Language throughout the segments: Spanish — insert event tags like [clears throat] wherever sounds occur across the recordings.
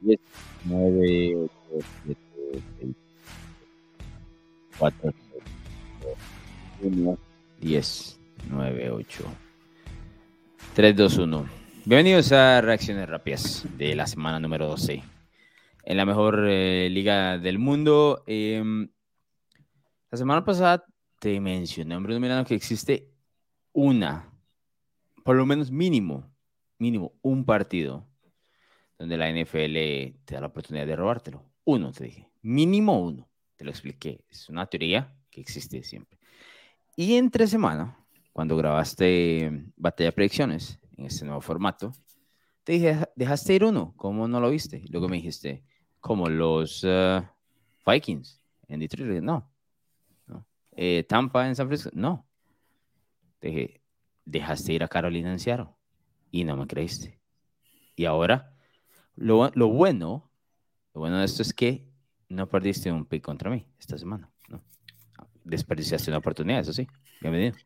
10, 9, 8, 7, 6, 4, 1, 10, 9, 8, 3, 2, 1. Bienvenidos a Reacciones Rápidas de la semana número 12. En la mejor eh, liga del mundo. Eh, la semana pasada te mencioné, hombre, mirando que existe una, por lo menos mínimo, mínimo, un partido donde la NFL te da la oportunidad de robártelo. Uno, te dije. Mínimo uno. Te lo expliqué. Es una teoría que existe siempre. Y entre semana, cuando grabaste Batalla de Predicciones en este nuevo formato, te dije, dejaste ir uno. ¿Cómo no lo viste? Luego me dijiste, como los uh, Vikings en Detroit. No. no. Eh, Tampa en San Francisco. No. Te dije, dejaste ir a Carolina en Seattle. Y no me creíste. Y ahora lo, lo, bueno, lo bueno de esto es que no perdiste un pick contra mí esta semana. ¿no? Desperdiciaste una oportunidad, eso sí. Bienvenido.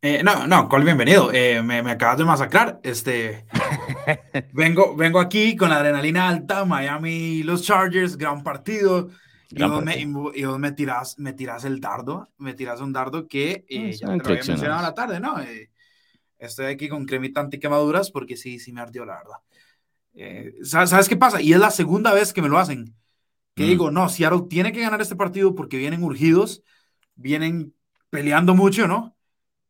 Eh, no, no, Col, bienvenido. Eh, me, me, acabas de masacrar. Este, [laughs] vengo, vengo aquí con la adrenalina alta, Miami, los Chargers, gran partido. Gran y, vos me, y, vos me, tiras, me tiras el dardo, me tiras un dardo que eh, ya te lo había mencionado a la tarde, ¿no? Eh, estoy aquí con cremita antiquemaduras porque sí, sí me ardió, la verdad. Eh, ¿sabes, qué pasa? Y es la segunda vez que me lo hacen. Que mm. digo, no, Seattle tiene que ganar este partido porque vienen urgidos, vienen peleando mucho, ¿no?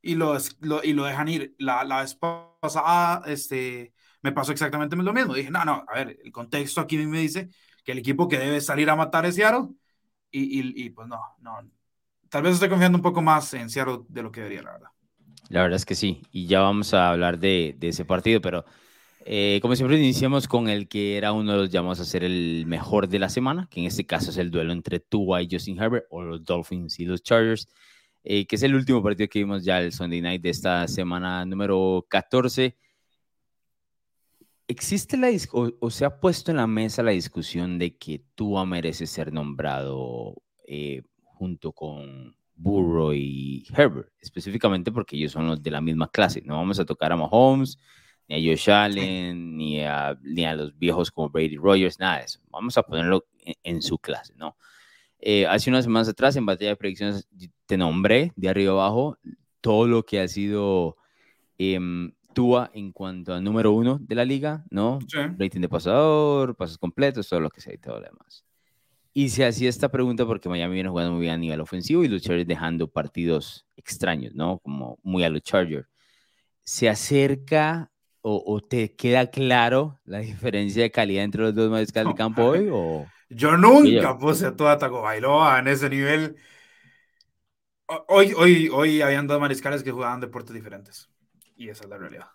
Y lo, lo y lo dejan ir. La, la vez pasada este, me pasó exactamente lo mismo. Dije, no, no, a ver, el contexto aquí me dice que el equipo que debe salir a matar es Seattle. Y, y, y pues no, no. Tal vez estoy confiando un poco más en Seattle de lo que debería, la verdad. La verdad es que sí. Y ya vamos a hablar de, de ese partido, pero eh, como siempre, iniciamos con el que era uno de los llamados a ser el mejor de la semana, que en este caso es el duelo entre Tua y Justin Herbert, o los Dolphins y los Chargers, eh, que es el último partido que vimos ya el Sunday night de esta semana número 14. ¿Existe la o, o, se ha puesto en la mesa la discusión de que Tua merece ser nombrado eh, junto con Burrow y Herbert, específicamente porque ellos son los de la misma clase? No vamos a tocar a Mahomes ni a Josh Allen, ni, a, ni a los viejos como Brady Rogers, nada de eso. Vamos a ponerlo en, su clase, ¿no? Eh, hace unas semanas atrás, en Batalla de Predicciones, te nombré de arriba abajo todo lo que ha sido eh, Tua en cuanto al número uno de la liga, ¿no? Sí. Rating de pasador, pasos completos, todo lo que sea y todo lo demás. Y se hacía esta pregunta porque Miami viene jugando muy bien a nivel ofensivo y los Chargers dejando partidos extraños, ¿no? Como muy a los Chargers. Se acerca o, te queda claro la diferencia de calidad entre los dos mariscales de campo [laughs] hoy? O... Yo nunca puse a todo Taco Bailoa en ese nivel. Hoy, hoy, hoy habían dos mariscales que jugaban deportes diferentes. Y esa es la realidad.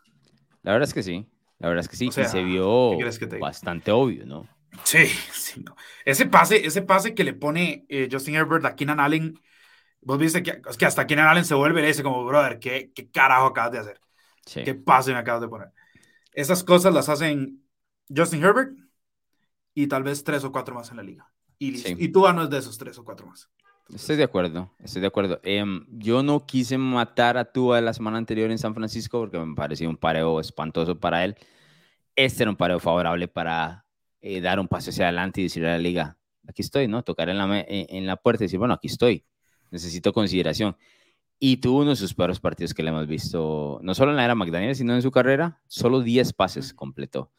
La verdad es que sí. La verdad es que sí. O sea, y se vio bastante obvio, ¿no? Sí, [laughs] sí. No. Ese, pase, ese pase que le pone eh, Justin Herbert a Keenan Allen. Vos viste que, es que hasta Keenan Allen se vuelve ese como, brother, ¿qué, qué carajo acabas de hacer? Sí. ¿Qué pase me acabas de poner? Esas cosas las hacen Justin Herbert y tal vez tres o cuatro más en la liga. Y, sí. y tú no es de esos tres o cuatro más. Entonces, estoy de acuerdo, estoy de acuerdo. Eh, yo no quise matar a Tua la semana anterior en San Francisco porque me parecía un pareo espantoso para él. Este era un pareo favorable para eh, dar un paso hacia adelante y decirle a la liga, aquí estoy, ¿no? Tocar en la, en la puerta y decir, bueno, aquí estoy, necesito consideración y tuvo uno de sus peores partidos que le hemos visto, no solo en la era McDaniel, sino en su carrera, solo 10 pases completó.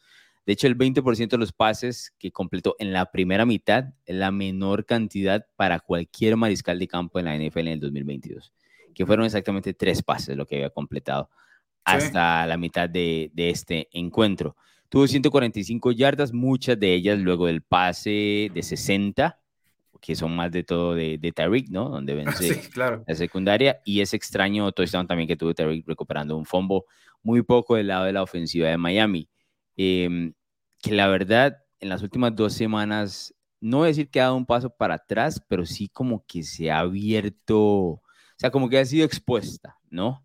De hecho, el 20% de los pases que completó en la primera mitad es la menor cantidad para cualquier mariscal de campo en la NFL en el 2022, que fueron exactamente tres pases lo que había completado hasta sí. la mitad de, de, este encuentro. Tuvo 145 yardas, muchas de ellas luego del pase de 60 que son más de todo de, de Tariq, ¿no? Donde [laughs] vence sí, claro. la secundaria. Y es extraño touchdown también que tuvo Tariq recuperando un fombo muy poco del lado de la ofensiva de Miami. Eh, que la verdad, en las últimas dos semanas, no decir que ha dado un paso para atrás, pero sí como que se ha abierto, o sea, como que ha sido expuesta, ¿no?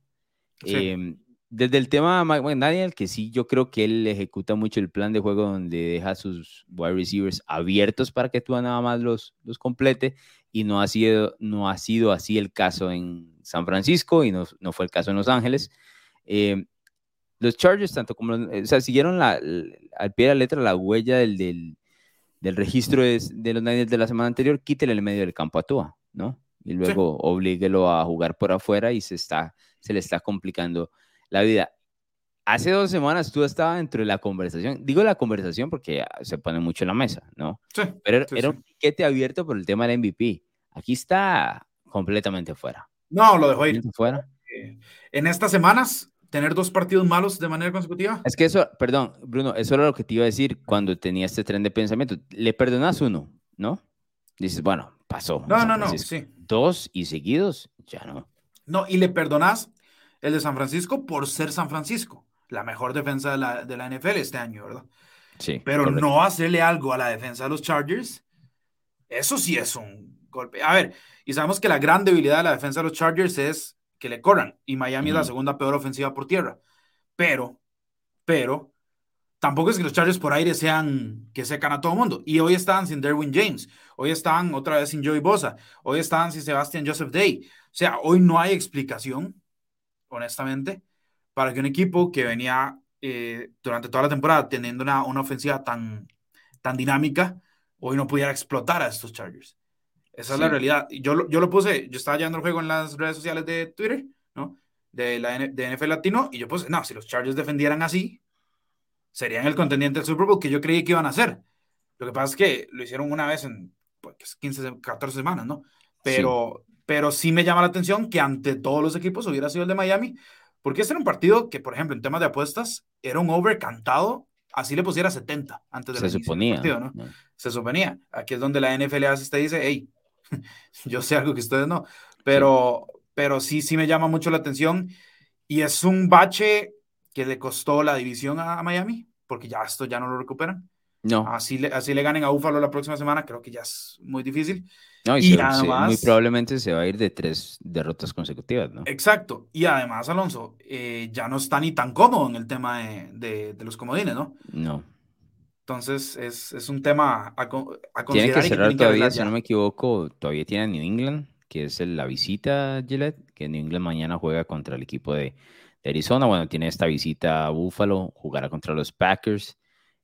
Sí. Eh, desde el tema de McDaniel, que sí, yo creo que él ejecuta mucho el plan de juego donde deja sus wide receivers abiertos para que tú nada más los, los complete y no ha, sido, no ha sido así el caso en San Francisco y no, no fue el caso en Los Ángeles. Eh, los Chargers, tanto como, o sea, siguieron la, al pie de la letra la huella del, del, del registro de, los Niners de la semana anterior, quítele el medio del campo a Tua, ¿no? Y luego oblíguelo a jugar por afuera y se, está, se le está complicando la vida. Hace dos semanas tú estabas dentro de la conversación. Digo la conversación porque se pone mucho en la mesa, ¿no? Sí. Pero era un piquete abierto por el tema del MVP. Aquí está completamente fuera. No, lo dejó ir. Fuera. Eh, en estas semanas, tener dos partidos malos de manera consecutiva. Es que eso, perdón, Bruno, eso era lo que te iba a decir cuando tenía este tren de pensamiento. Le perdonas uno, ¿no? Dices, bueno, pasó. No, no, no, sí. Dos y seguidos, ya no. No, y le perdonas el de San Francisco por ser San Francisco, la mejor defensa de la, de la NFL este año, ¿verdad? Sí. Pero no hacerle algo a la defensa de los Chargers, eso sí es un golpe. A ver, y sabemos que la gran debilidad de la defensa de los Chargers es que le corran, y Miami es la segunda peor ofensiva por tierra. Pero, pero, tampoco es que los Chargers por aire sean que secan a todo el mundo. Y hoy están sin Derwin James, hoy están otra vez sin Joey Bosa, hoy están sin Sebastian Joseph Day. O sea, hoy no hay explicación, honestamente, para que un equipo que venía eh, durante toda la temporada teniendo una, una ofensiva tan, tan dinámica, hoy no pudiera explotar a estos Chargers. Esa es la realidad. Yo, yo lo puse, yo estaba llevando el juego en las redes sociales de Twitter, ¿no? De, la de NFL Latino, y yo puse, no, si los Chargers defendieran así, serían el contendiente del Super Bowl que yo creí que iban a hacer. Lo que pasa es que lo hicieron una vez en pues, 15, 14 semanas, ¿no? Pero. Pero sí me llama la atención que ante todos los equipos hubiera sido el de Miami, porque este era un partido que, por ejemplo, en temas de apuestas, era un over cantado, así le pusiera 70 antes de Se suponía. Partido, ¿no? Se suponía. Aquí es donde la NFL hace, te dice, hey, [laughs] yo sé algo que ustedes no, pero sí. pero sí, sí me llama mucho la atención y es un bache que le costó la división a, Miami, porque ya esto ya no lo recuperan. No. Así le, así le ganen a Búfalo la próxima semana, creo que ya es muy difícil. No, y, y además, muy probablemente se va a ir de tres derrotas consecutivas, ¿no? Exacto. Y además, Alonso, eh, ya no está ni tan cómodo en el tema de, de, de los comodines, ¿no? No. Entonces es, es un tema a, a considerar. Tiene que cerrar todavía, si no me equivoco, todavía tiene New England, que es la visita, Gillette, que New England mañana juega contra el equipo de, de Arizona. Bueno, tiene esta visita a Buffalo, jugará contra los Packers.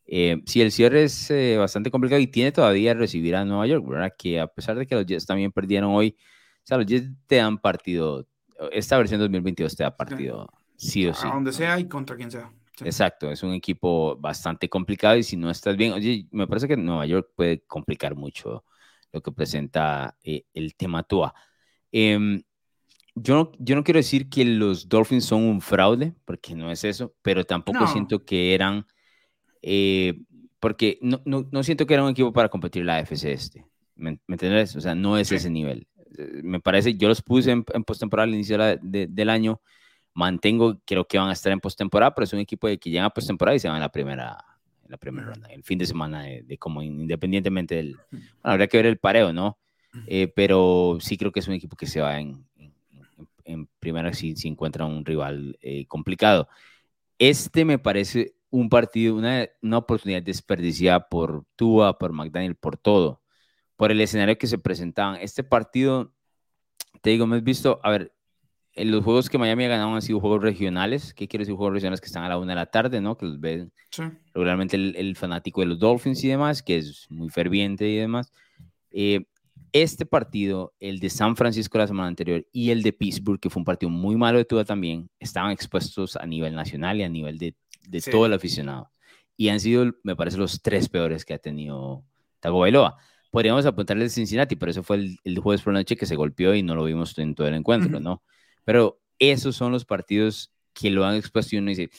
Eh, sí, el cierre es eh, bastante complicado y tiene todavía recibir a Nueva York, ¿verdad? Que a pesar de que los Jets también perdieron hoy, o sea, los Jets te dan partido, esta versión 2022 te da partido, sí o sí. A donde sea y contra quien sea. Exacto, es un equipo bastante complicado y si no estás bien, oye, me parece que Nueva York puede complicar mucho lo que presenta eh, el tema TUA. Eh, yo, no, yo no quiero decir que los Dolphins son un fraude, porque no es eso, pero tampoco no. siento que eran, eh, porque no, no, no, siento que era un equipo para competir la AFC este, ¿me, ¿me entiendes? O sea, no es ese nivel. Eh, me parece, yo los puse en, en postemporada al inicio de, de, del año mantengo, creo que van a estar en postemporada, pero es un equipo de que llega a postemporada y se van en la primera, en la primera ronda, el fin de semana, de, de como independientemente del, bueno, habría que ver el pareo, ¿no? Eh, pero sí creo que es un equipo que se va en, en, en primera si, si, encuentra un rival eh, complicado. Este me parece un partido, una, una oportunidad desperdiciada por Tua, por McDaniel, por todo, por el escenario que se presentaban. Este partido, te digo, me has visto, a ver, en los juegos que Miami ha ganado han sido juegos regionales. ¿Qué quiere decir juegos regionales que están a la una de la tarde, no? Que los ve sí. regularmente el, el, fanático de los Dolphins y demás, que es muy ferviente y demás. Eh, este partido, el de San Francisco la semana anterior y el de Pittsburgh, que fue un partido muy malo de Tua también, estaban expuestos a nivel nacional y a nivel de, de sí. todo el aficionado. Y han sido, me parece, los tres peores que ha tenido Tagovailoa. Podríamos apuntarle el Cincinnati, pero eso fue el, el jueves por la noche que se golpeó y no lo vimos en todo el encuentro, uh -huh. ¿no? Pero esos son los partidos que lo han expuesto y uno dice,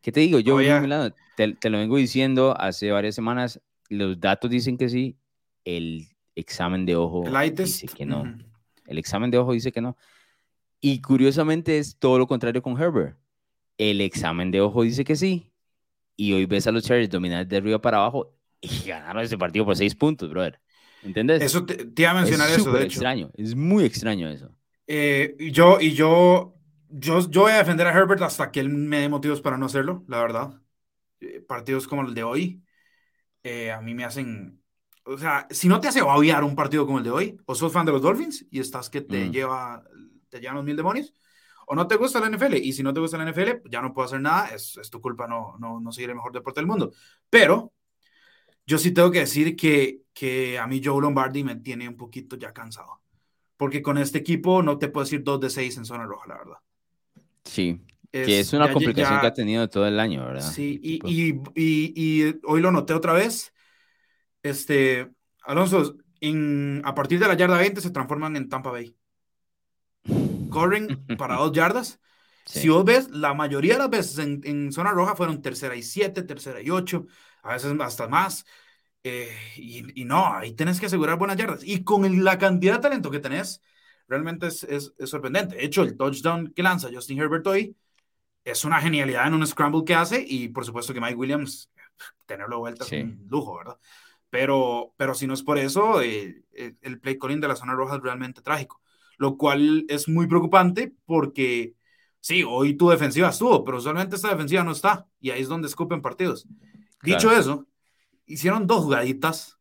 ¿qué te digo? Yo oh, yeah. te, te, lo vengo diciendo hace varias semanas, los datos dicen que sí, el examen de ojo dice que no. El examen de ojo dice que no. Y curiosamente es todo lo contrario con Herbert. El examen de ojo dice que sí. Y hoy ves a los Chargers dominar de arriba para abajo y ganaron ese partido por seis puntos, brother. ¿Entendés? Eso te, te iba a mencionar es eso, de hecho. extraño, es muy extraño eso. Eh, y yo, y yo, yo, yo voy a defender a Herbert hasta que él me dé motivos para no hacerlo, la verdad. Eh, partidos como el de hoy, eh, a mí me hacen. O sea, si no te hace obviar un partido como el de hoy, o sos fan de los Dolphins y estás que te mm. lleva, te llevan los mil demonios, o no te gusta la NFL, y si no te gusta la NFL, ya no puedo hacer nada, es, es tu culpa no, no, no seguir el mejor deporte del mundo. Pero yo sí tengo que decir que, que a mí Joe Lombardi me tiene un poquito ya cansado. Porque con este equipo no te puedo decir 2 de 6 en zona roja, la verdad. Sí, que es una complicación que ha tenido todo el año, ¿verdad? Sí, y, y, y, hoy lo noté otra vez. Este, Alonso, en, a partir de la yarda 20 se transforman en Tampa Bay. Corren [laughs] para dos yardas. Si vos ves, la mayoría de las veces en, en, zona roja fueron tercera y siete, tercera y ocho, a veces hasta más. Eh, y, y, no, ahí tenés que asegurar buenas yardas. Y con la cantidad de talento que tenés, realmente es, es, es, sorprendente. De hecho, el touchdown que lanza Justin Herbert hoy es una genialidad en un scramble que hace y por supuesto que Mike Williams, tenerlo vuelta es un lujo, ¿verdad? Pero, pero si no es por eso, eh, eh, el play calling de la zona roja es realmente trágico, lo cual es muy preocupante porque sí, hoy tu defensiva estuvo, pero usualmente esta defensiva no está y ahí es donde escupen partidos. Dicho eso, hicieron dos jugaditas.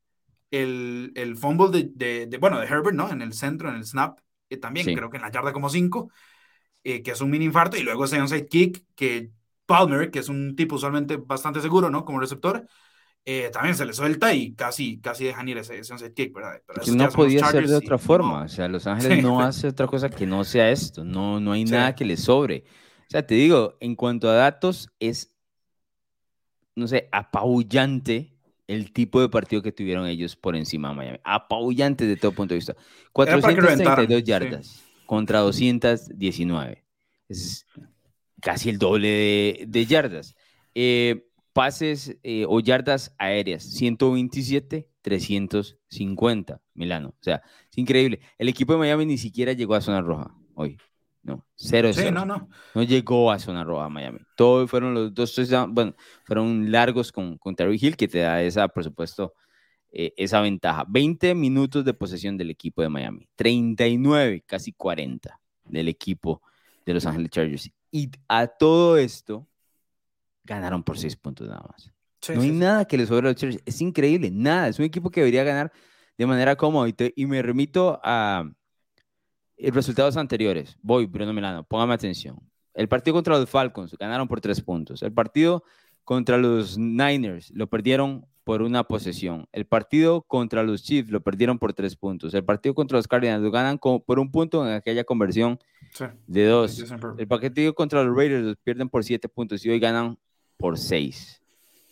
El, el fumble de, de, bueno, de Herbert, ¿no? En el centro, en el snap, eh, también creo que en la yarda como cinco, eh, que es un mini infarto, y luego ese onside kick que Palmer, que es un tipo usualmente bastante seguro, ¿no? Como receptor, eh, también se le suelta y casi, casi dejan ir ese, ese onside kick, ¿verdad? Pero no podía ser de otra forma, o sea, Los [laughs] Ángeles no hace otra cosa que no sea esto, no, no hay nada que le sobre. O sea, te digo, en cuanto a datos, es, no sé, apabullante el tipo de partido que tuvieron ellos por encima de Miami. Apabullante de todo punto de vista. 432 yardas contra 219. Es casi el doble de, yardas. Eh, pases eh, o yardas aéreas, 127, 350, Milano. O sea, es increíble. El equipo de Miami ni siquiera llegó a zona roja hoy. No, cero, sí, No, no. no llegó a zona roja Miami. Todos fueron los dos, bueno, fueron largos con, con Terry Hill, que te da esa, por supuesto, eh, esa ventaja. 20 minutos de posesión del equipo de Miami, 39, casi 40 del equipo de Los Ángeles Chargers. Y a todo esto ganaron por 6 puntos nada más. no hay nada que les sobre a los Chargers. Es increíble, nada. Es un equipo que debería ganar de manera cómoda. Y, me remito a eh, resultados anteriores. Voy, Bruno Milano, póngame atención. El partido contra los Falcons ganaron por 3 puntos. El partido contra los Niners lo perdieron por una posesión. El partido contra los Chiefs lo perdieron por tres puntos. El partido contra los Cardinals lo ganan por un punto en aquella conversión de dos. El partido contra los Raiders los pierden por siete puntos y hoy ganan por seis.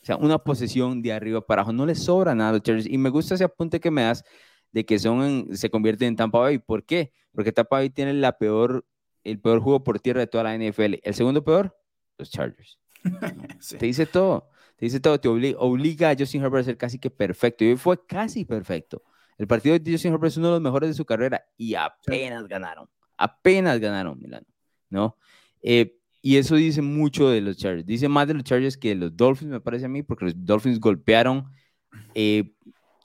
O sea, una posesión de arriba para abajo. No les sobra nada a los Chargers. Y me gusta ese apunte que me das de que son se convierten en Tampa Bay. ¿Por qué? Porque Tampa Bay tiene la peor, el peor juego por tierra de toda la NFL. El segundo peor, los Chargers. [laughs] Te dice todo te dice todo, te obliga, a Justin Herbert a ser casi que perfecto. Y hoy fue casi perfecto. El partido de Justin Herbert es uno de los mejores de su carrera y apenas ganaron. Apenas ganaron, Milano, ¿no? Eh, y eso dice mucho de los Chargers. Dice más de los Chargers que de los Dolphins, me parece a mí, porque los Dolphins golpearon eh,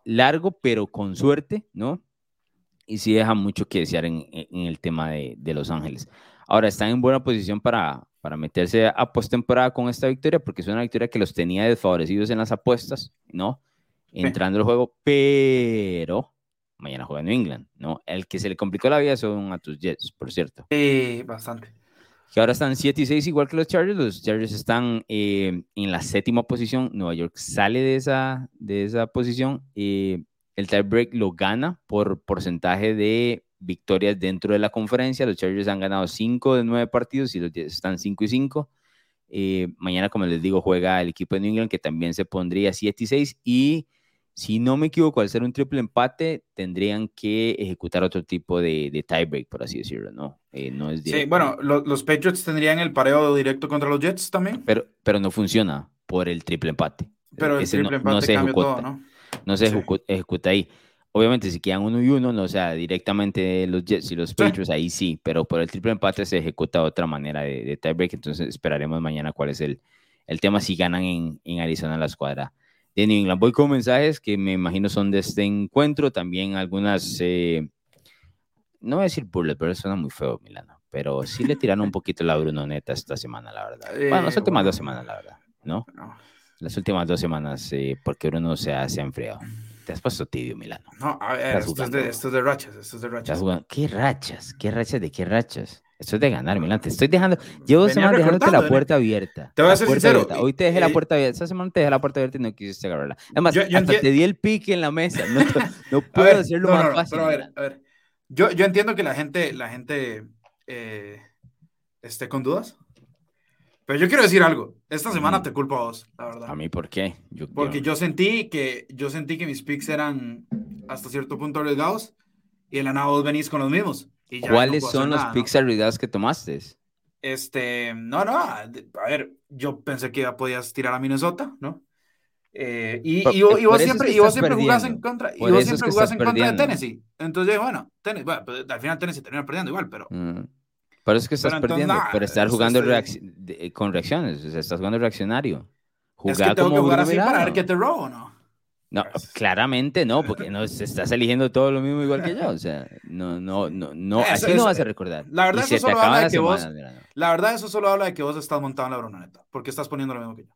largo, pero con suerte, ¿no? Y sí deja mucho que desear en, el tema de, de Los Ángeles. Ahora están en buena posición para, para meterse a postemporada con esta victoria, porque es una victoria que los tenía desfavorecidos en las apuestas, ¿no? Entrando al juego, pero mañana juega New England, ¿no? El que se le complicó la vida son a tus Jets, por cierto. Sí, bastante. Que ahora están 7 y 6 igual que los Chargers. Los Chargers están eh, en la séptima posición. Nueva York sale de esa, de esa posición. Eh, el tiebreak lo gana por porcentaje de victorias dentro de la conferencia. Los Chargers han ganado 5 de 9 partidos y los están 5 y 5. Eh, mañana, como les digo, juega el equipo de New England que también se pondría 7 y 6. Y si no me equivoco, al ser un triple empate, tendrían que ejecutar otro tipo de, de tiebreak, por así decirlo, ¿no? Eh, no es sí, bueno, los Patriots tendrían el pareo directo contra los Jets también. Pero, pero no funciona por el triple empate. Pero el triple empate no, se ejecuta, todo, ¿no? No se ejecuta ahí. Obviamente, si quedan uno y uno, no, o sea, directamente los Jets y los Patriots, ahí sí, pero por el triple empate se ejecuta de otra manera de, tiebreak, entonces esperaremos mañana cuál es el, el tema si ganan en, en, Arizona la escuadra de New England. Voy con mensajes que me imagino son de este encuentro, también algunas, eh, no voy a decir bullet, pero suena muy feo, Milano, pero sí le tiraron un poquito la Brunoneta esta semana, la verdad. bueno, las últimas dos semanas, la verdad, ¿no? Las últimas dos semanas, eh, porque Bruno se ha, se ha enfriado. Te has puesto tibio, Milano. No, a ver, esto es, de, esto es, de, rachas, esto es de rachas. ¿Qué rachas? ¿Qué rachas de qué rachas? Esto es de ganar, Milan. Te estoy dejando. Llevo semanas dejándote la puerta abierta. Te voy a ser sincero. Hoy te dejé la puerta abierta. Esta semana te dejé la puerta abierta y no quisiste agarrarla. Además, yo, hasta te di el pique en la mesa. No, no [laughs] puedo hacerlo más fácil. Pero a ver, a ver. Yo, yo entiendo que la gente, la gente eh, esté con dudas. Pero yo quiero decir algo. Esta semana te culpo a vos, la verdad. ¿A mí por qué? Porque yo sentí que yo sentí que mis picks eran hasta cierto punto arriesgados y en la nada vos venís con los mismos. ¿Cuáles son los picks arriesgados que tomaste? Este, no, no, a ver, yo pensé que ya podías tirar a Minnesota, ¿no? Eh, y, y, vos siempre, y vos siempre jugás en contra, y vos siempre jugás en contra de Tennessee. Entonces, bueno, Tennessee, bueno pues, al final Tennessee termina perdiendo igual, pero. Mm. Por eso es que estás perdiendo, pero estar jugando con reacciones, o sea, estás jugando reaccionario. Jugar es que tengo que jugar así para ver que te robo, ¿no? No, [laughs] claramente no, porque no estás eligiendo todo lo mismo igual que yo. O sea, no, no, no, no así no vas a recordar. La verdad, eso solo habla de que vos, la verdad, eso solo habla de que vos estás montado en la brunoneta, porque estás poniendo lo mismo que yo.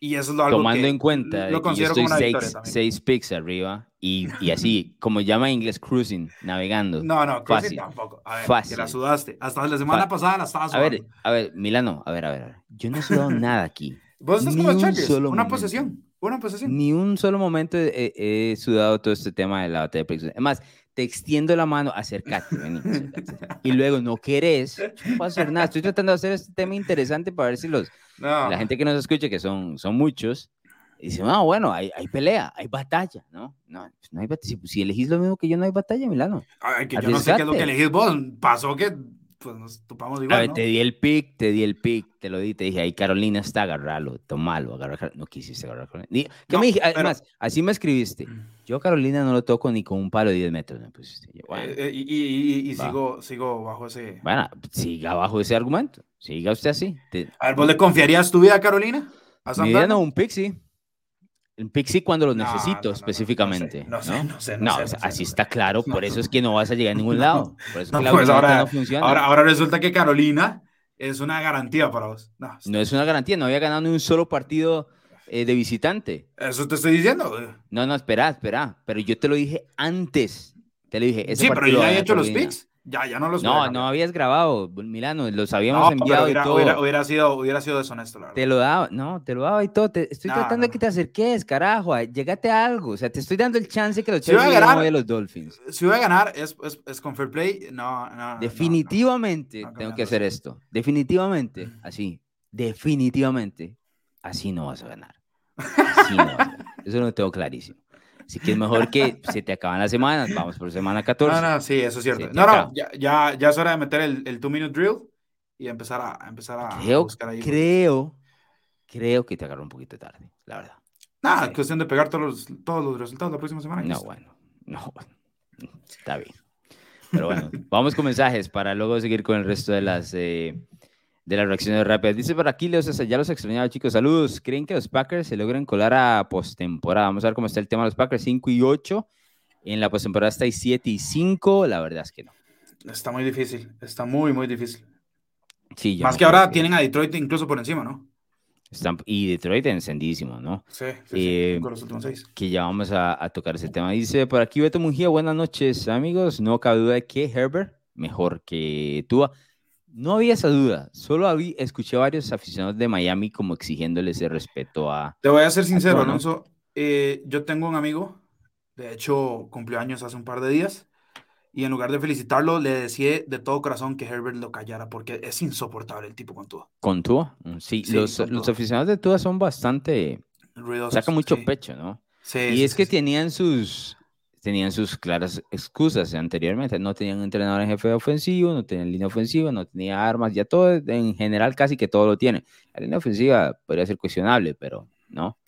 Y eso es lo algo Tomando que en cuenta lo considero yo estoy seis, seis, picks arriba y, y, así, como llama en inglés, cruising, navegando. No, no, cruising tampoco. A ver, fácil. que la sudaste. Hasta la semana pasada la estabas sudando. A ver, a ver, Milano, a ver, a ver. Yo no he sudado nada aquí. [laughs] Vos estás como Chargers, una posesión. Una posesión. Ni un solo momento he, sudado todo este tema de la batalla de predicción. Es más, te extiendo la mano, acércate, vení, Y luego no querés, no puedo hacer nada. Estoy tratando de hacer este tema interesante para ver si los, la gente que nos escuche, que son, son muchos, dice, no, bueno, hay, hay pelea, hay batalla, ¿no? No, pues no hay batalla. Si, elegís lo mismo que yo, no hay batalla, Milano. Ay, que yo no sé qué es lo que elegís vos. Pasó que pues nos topamos igual. A ver, te di el pick, te di el pick, te lo di, te dije, ahí Carolina está, agarralo, tomalo, agarralo. No quisiste agarrar ¿Qué me dije? Además, así me escribiste. [clears throat] Yo Carolina no lo toco ni con un palo de 10 metros. Pues, eh, eh, y, y, sigo, sigo bajo ese... Bueno, siga bajo ese argumento. Siga usted así. A ver, ¿vos le confiarías tu vida a Carolina? ¿A Mi vida no, un pick, sí. En Pixie cuando lo necesito específicamente. No sé, no sé. No, sé, así está claro, por eso es que no vas a llegar a ningún [laughs] lado. Por eso que pues ahora, no funciona. Ahora, ahora resulta que Carolina es una garantía para vos. No, es una garantía, no había ganado ni un solo partido eh, de visitante. Eso te estoy diciendo. No, no, espera, espera. Pero yo te lo dije antes. Te lo dije. sí, pero yo ya he hecho los picks. Ya, ya no los No, no habías grabado, Milano, los habíamos enviado hubiera, y todo. Hubiera, sido, hubiera sido deshonesto, la verdad. Te lo daba, no, te lo daba y todo. Te, estoy tratando de que te acerques, carajo. Llegate a algo. O sea, te estoy dando el chance que los si ganar de los Dolphins. Si voy a ganar, es, es, es, con fair play. No, no. Definitivamente tengo que hacer esto. Definitivamente, así. Definitivamente, así no vas a ganar. Así no Eso lo tengo clarísimo. Así que es mejor que [laughs] se te acaban las semanas, vamos por semana 14. No, no, sí, eso es cierto. No, no, ya, ya, ya, es hora de meter el, el two-minute drill y empezar a, empezar a creo, buscar ahí. Creo, creo que te agarró un poquito tarde, la verdad. Nada, es cuestión de pegar todos los, todos los resultados la próxima semana. No, bueno, no, está bien. Pero bueno, vamos con mensajes para luego seguir con el resto de las... Eh, de las reacciones rápidas. Dice por aquí, Leo ya los extrañaba, chicos. Saludos. ¿Creen que los Packers se logren colar a postemporada? Vamos a ver cómo está el tema de los Packers. 5 y 8. En la postemporada está 7 y 5. La verdad es que no. Está muy difícil. Está muy, muy difícil. Sí, Más que ahora tienen a Detroit incluso por encima, ¿no? Están, y Detroit encendísimo, ¿no? Sí, sí, eh, con los últimos seis. Que ya vamos a, a, tocar ese tema. Dice por aquí Beto Mujía, buenas noches, amigos. No cabe duda de que Herbert, mejor que Tua. No había esa duda, solo había, escuché a varios aficionados de Miami como exigiéndole ese respeto a... Te voy a ser sincero, Alonso, eh, yo tengo un amigo, de hecho cumplió años hace un par de días, y en lugar de felicitarlo, le decía de todo corazón que Herbert lo callara porque es insoportable el tipo con Tua. ¿Con Tua? Mm, sí, los, los, aficionados de Tua son bastante... Ruidosos, saca mucho pecho, ¿no? Sí, y es que tenían sus tenían sus claras excusas anteriormente. No tenían entrenador en jefe ofensivo, no tenían línea ofensiva, no tenía armas, ya todo, en general casi que todo lo tiene. La línea ofensiva podría ser cuestionable, pero no.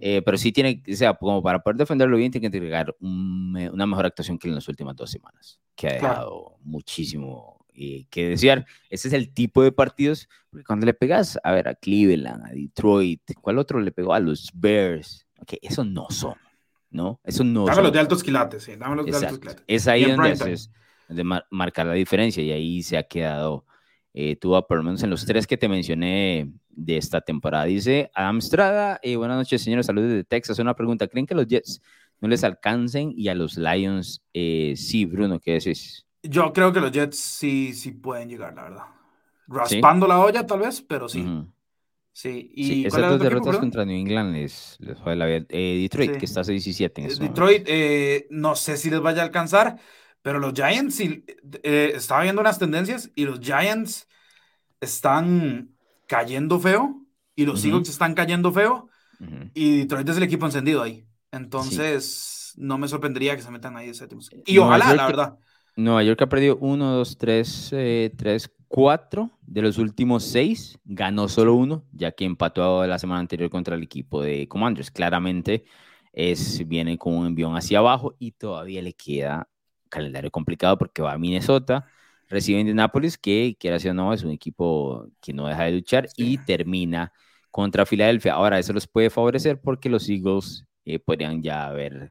Eh, pero sí tiene, o sea, como para poder defenderlo bien, tiene que entregar una mejor actuación que en las últimas dos semanas, que ha dejado muchísimo eh, que desear. Ese es el tipo de partidos, porque cuando le pegas, a ver, a Cleveland, a Detroit, ¿cuál otro le pegó? A los Bears, que eso no son ¿no? Eso no. Dame los de altos quilates, sí, dame los de altos quilates. Es ahí donde haces, de marcar la diferencia y ahí se ha quedado eh, tú, por lo menos en los tres que te mencioné de esta temporada. Dice Adam Strada, eh, buenas noches, señores, saludos de Texas. Una pregunta, ¿creen que los Jets no les alcancen y a los Lions eh, sí, Bruno, ¿qué decís? Yo creo que los Jets sí, sí pueden llegar, la verdad. Raspando la olla, tal vez, pero sí. Sí, y esas dos derrotas contra New England les, les fue la vida. Eh, Detroit, que está 6 y 7 en eh, Detroit, eh, no sé si les vaya a alcanzar, pero los Giants, sí, estaba viendo unas tendencias y los Giants están cayendo feo y los Seahawks están cayendo feo y Detroit es el equipo encendido ahí. Entonces, no me sorprendería que se metan ahí de séptimos. Y ojalá, la verdad. Nueva York ha perdido 1, 2, 3, 3, 4 de los últimos 6. Ganó solo uno, ya que empató la semana anterior contra el equipo de Commanders. Claramente es, viene con un envión hacia abajo y todavía le queda calendario complicado porque va a Minnesota, recibe Indianapolis, que quiera o no, es un equipo que no deja de luchar y termina contra Filadelfia. Ahora, eso los puede favorecer porque los Eagles eh, podrían ya haber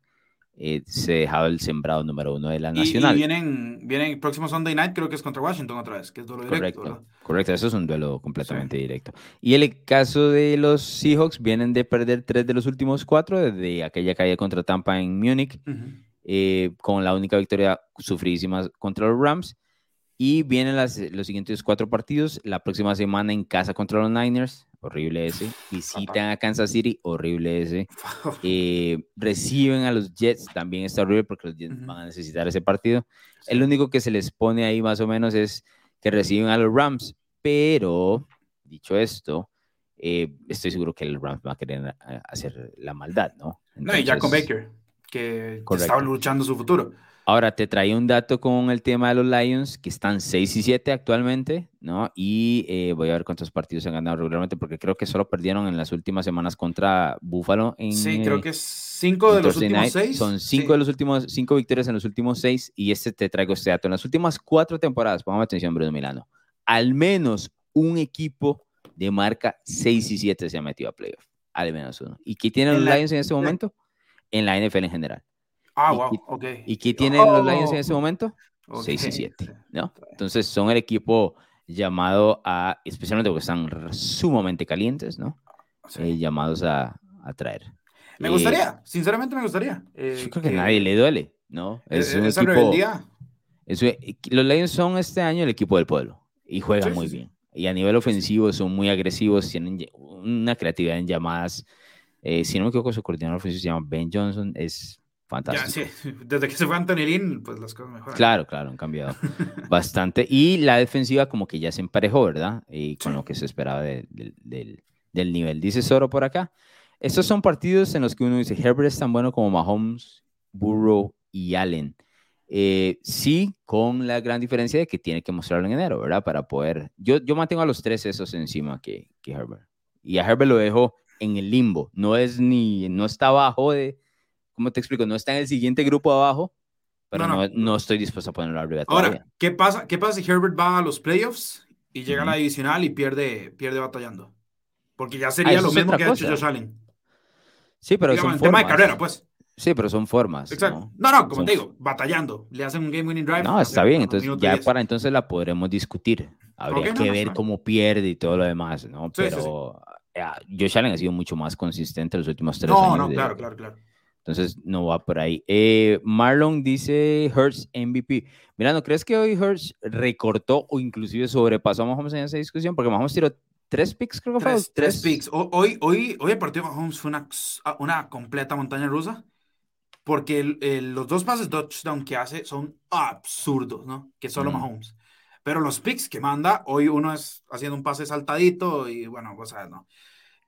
eh, se dejaba el sembrado número uno de la nacional. Y, vienen, vienen el próximo Sunday night, creo que es contra Washington otra vez, que es duelo directo. Correcto, correcto eso es un duelo completamente directo. Y el caso de los Seahawks, vienen de perder tres de los últimos cuatro, desde aquella caída contra Tampa en Múnich, eh, con la única victoria sufridísima contra los Rams. Y vienen las, los siguientes cuatro partidos, la próxima semana en casa contra los Niners, horrible ese. Visitan a Kansas City, horrible ese. [laughs] Eh, reciben a los Jets, también está horrible porque los Jets van a necesitar ese partido. El único que se les pone ahí más o menos es que reciben a los Rams, pero dicho esto, eh, estoy seguro que el Rams va a querer eh, hacer la maldad, ¿no? no, y Jacob Baker, que, que estaba luchando su futuro. Ahora te traía un dato con el tema de los Lions, que están 6 y 7 actualmente, ¿no? Y eh, voy a ver cuántos partidos han ganado regularmente, porque creo que solo perdieron en las últimas semanas contra Buffalo. En, sí, creo que es 5 de los últimos 6. Son 5 de los últimos, 5 victorias en los últimos 6, y este te traigo este dato. En las últimas 4 temporadas, pongamos atención, Bruno Milano, al menos un equipo de marca 6 y 7 se ha metido a playoff, al menos uno. ¿Y qué tienen los Lions en este momento? En la NFL en general. Ah, wow, ok. ¿Y qué tienen los Lions en ese oh, momento? 6 y 7, ¿no? Entonces son el equipo llamado a, especialmente porque están sumamente calientes, ¿no? Eh, llamados a, a, traer. Me gustaría, sinceramente me gustaría. Eh, yo creo que, a nadie le duele, ¿no? E, es, un esa equipo, los Lions son este año el equipo del pueblo y juegan muy bien. Y a nivel ofensivo son muy agresivos, tienen una creatividad en llamadas. Eh, si no me equivoco, su coordinador ofensivo se llama Ben Johnson, es Fantástico. [laughs] Desde que se fue Anthony Lynn, pues las cosas mejoran. Claro, claro, han cambiado bastante. Y la defensiva como que ya se emparejó, ¿verdad? Y con lo que se esperaba del, del, nivel. Dice Soro por acá. Estos son partidos en los que uno dice, Herbert es tan bueno como Mahomes, Burrow y Allen. Eh, sí, con la gran diferencia de que tiene que mostrarlo en enero, ¿verdad? Para poder... Yo, yo mantengo a los tres esos encima que, que Herbert. Y a Herbert lo dejo en el limbo. No es ni... No está abajo de ¿cómo te explico? No está en el siguiente grupo abajo, pero no, no, estoy dispuesto a ponerlo arriba Ahora, ¿qué pasa, ¿qué pasa si Herbert va a los playoffs y llega a la divisional y pierde, pierde batallando? Porque ya sería ah, lo mismo que ha hecho Josh Allen. Sí, pero son formas. tema de carrera, pues. Sí, pero son formas. Exacto. No, no, como te digo, batallando. Le hacen un game winning drive. No, está bien. Entonces, ya para entonces la podremos discutir. Habría que ver cómo pierde y todo lo demás, ¿no? pero eh, Josh Allen ha sido mucho más consistente los últimos tres años. No, no, claro, claro, claro. Entonces no va por ahí. Eh, Marlon dice Hertz MVP. Mira, ¿no crees que hoy Hertz recortó o inclusive sobrepasó a Mahomes en esa discusión? Porque Mahomes tiró tres picks, creo que fue. Tres, picks. Hoy, hoy, hoy el partido de Mahomes fue una, una completa montaña rusa. Porque los dos pases touchdown que hace son absurdos, ¿no? Que solo Mahomes. Pero los picks que manda, hoy uno es haciendo un pase saltadito y bueno, pues ¿no?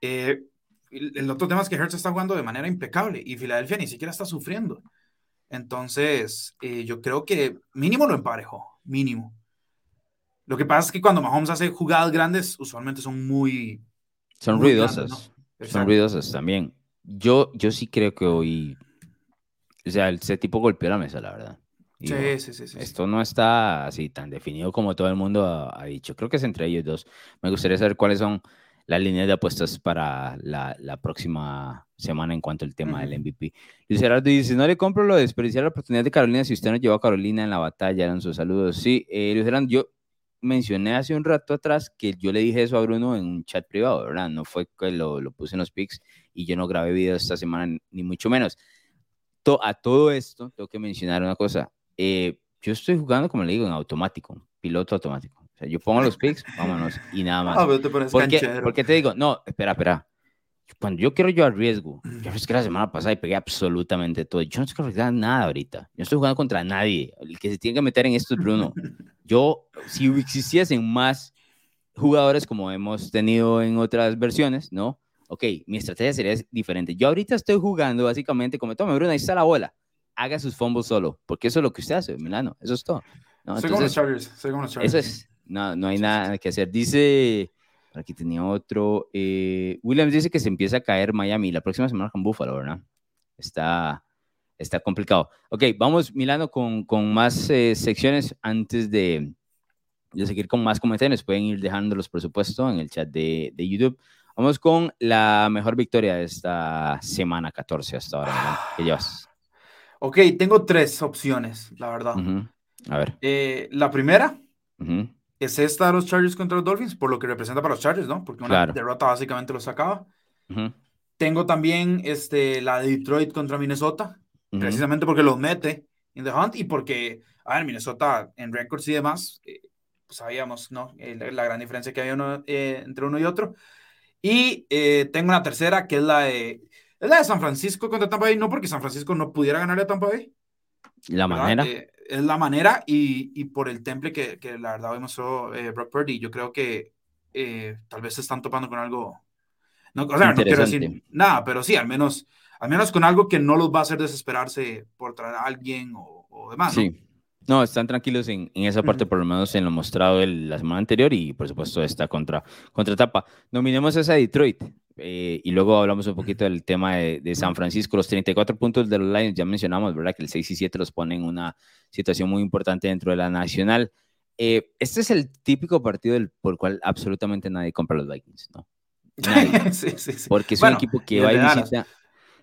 Eh, el otro tema es que Hertz está jugando de manera impecable y Filadelfia ni siquiera está sufriendo. Entonces, eh, yo creo que mínimo lo emparejó, mínimo. Lo que pasa es que cuando Mahomes hace jugadas grandes, usualmente son muy... Son ruidosas. Son ruidosas también. Yo, yo sí creo que hoy... O sea, ese tipo golpeó la mesa, la verdad. sí, sí, sí, sí, Esto no está así tan definido como todo el mundo ha, ha, dicho. Creo que es entre ellos dos. Me gustaría saber cuáles son la línea de apuestas para la, la, próxima semana en cuanto al tema del MVP. Luis Gerardo dice, no le compro lo de desperdiciar la oportunidad de Carolina si usted no llevó a Carolina en la batalla, eran sus saludos. Sí, eh, Luis Gerardo, yo mencioné hace un rato atrás que yo le dije eso a Bruno en un chat privado, ¿verdad? No fue que lo, lo puse en los pics y yo no grabé video esta semana, ni mucho menos. a todo esto, tengo que mencionar una cosa. Eh, yo estoy jugando, como le digo, en automático, piloto automático. Sea, yo pongo los picks, vámonos, y nada más. Ah, te ¿Por, qué, te digo? No, espera, espera. Cuando yo quiero yo arriesgo, yo es que la semana pasada y pegué absolutamente todo. Yo no estoy arriesgando nada ahorita. Yo estoy jugando contra nadie. El que se tiene que meter en esto es Bruno. [laughs] Yo, si existiesen más jugadores como hemos tenido en otras versiones, ¿no? Ok, mi estrategia sería diferente. Yo ahorita estoy jugando básicamente como, tome Bruno, ahí está la bola. Haga sus fumbles solo, porque eso es lo que usted hace, Milano. Eso es todo. ¿no? Soy como los Chargers. Soy como los Chargers. Eso es. No, no hay nada que hacer. Dice, aquí tenía otro. Eh, Williams dice que se empieza a caer Miami la próxima semana con Buffalo, ¿verdad? Está, está complicado. Ok, vamos, Milano, con, con más eh, secciones antes de, de seguir con más comentarios. Pueden ir dejando los presupuestos en el chat de, de YouTube. Vamos con la mejor victoria de esta semana 14 hasta ahora. ¿Qué llevas? Ok, tengo tres opciones, la verdad. A ver. Eh, la primera es esta de los Chargers contra los Dolphins, por lo que representa para los Chargers, ¿no? Porque una derrota básicamente los sacaba. Tengo también este, la de Detroit contra Minnesota, precisamente porque los mete en The Hunt y porque, a ver, Minnesota en récords y demás, eh, pues sabíamos, ¿no? Eh, la, gran diferencia que había uno, entre uno y otro. Y tengo una tercera que es la de, es la de San Francisco contra Tampa Bay, no porque San Francisco no pudiera ganar a Tampa Bay. La manera es la manera y, y por el temple que, que, la verdad hoy mostró eh, Brock Purdy. Yo creo que eh, tal vez se están topando con algo. No, o sea, no quiero decir nada, pero sí, al menos, al menos con algo que no los va a hacer desesperarse por traer a alguien o, o demás. Sí. ¿no? están tranquilos en, en esa parte, por lo menos en lo mostrado el, la semana anterior y por supuesto esta contra, contra Tapa. Nominemos esa Detroit. Eh, y luego hablamos un poquito del tema de, San Francisco, los 34 puntos de los Lions, ya mencionamos, ¿verdad? Que el 6 y 7 los ponen en una situación muy importante dentro de la nacional. Eh, este es el típico partido por el cual absolutamente nadie compra los Vikings, ¿no? [laughs] sí, sí, sí. Porque es un equipo que va y visita.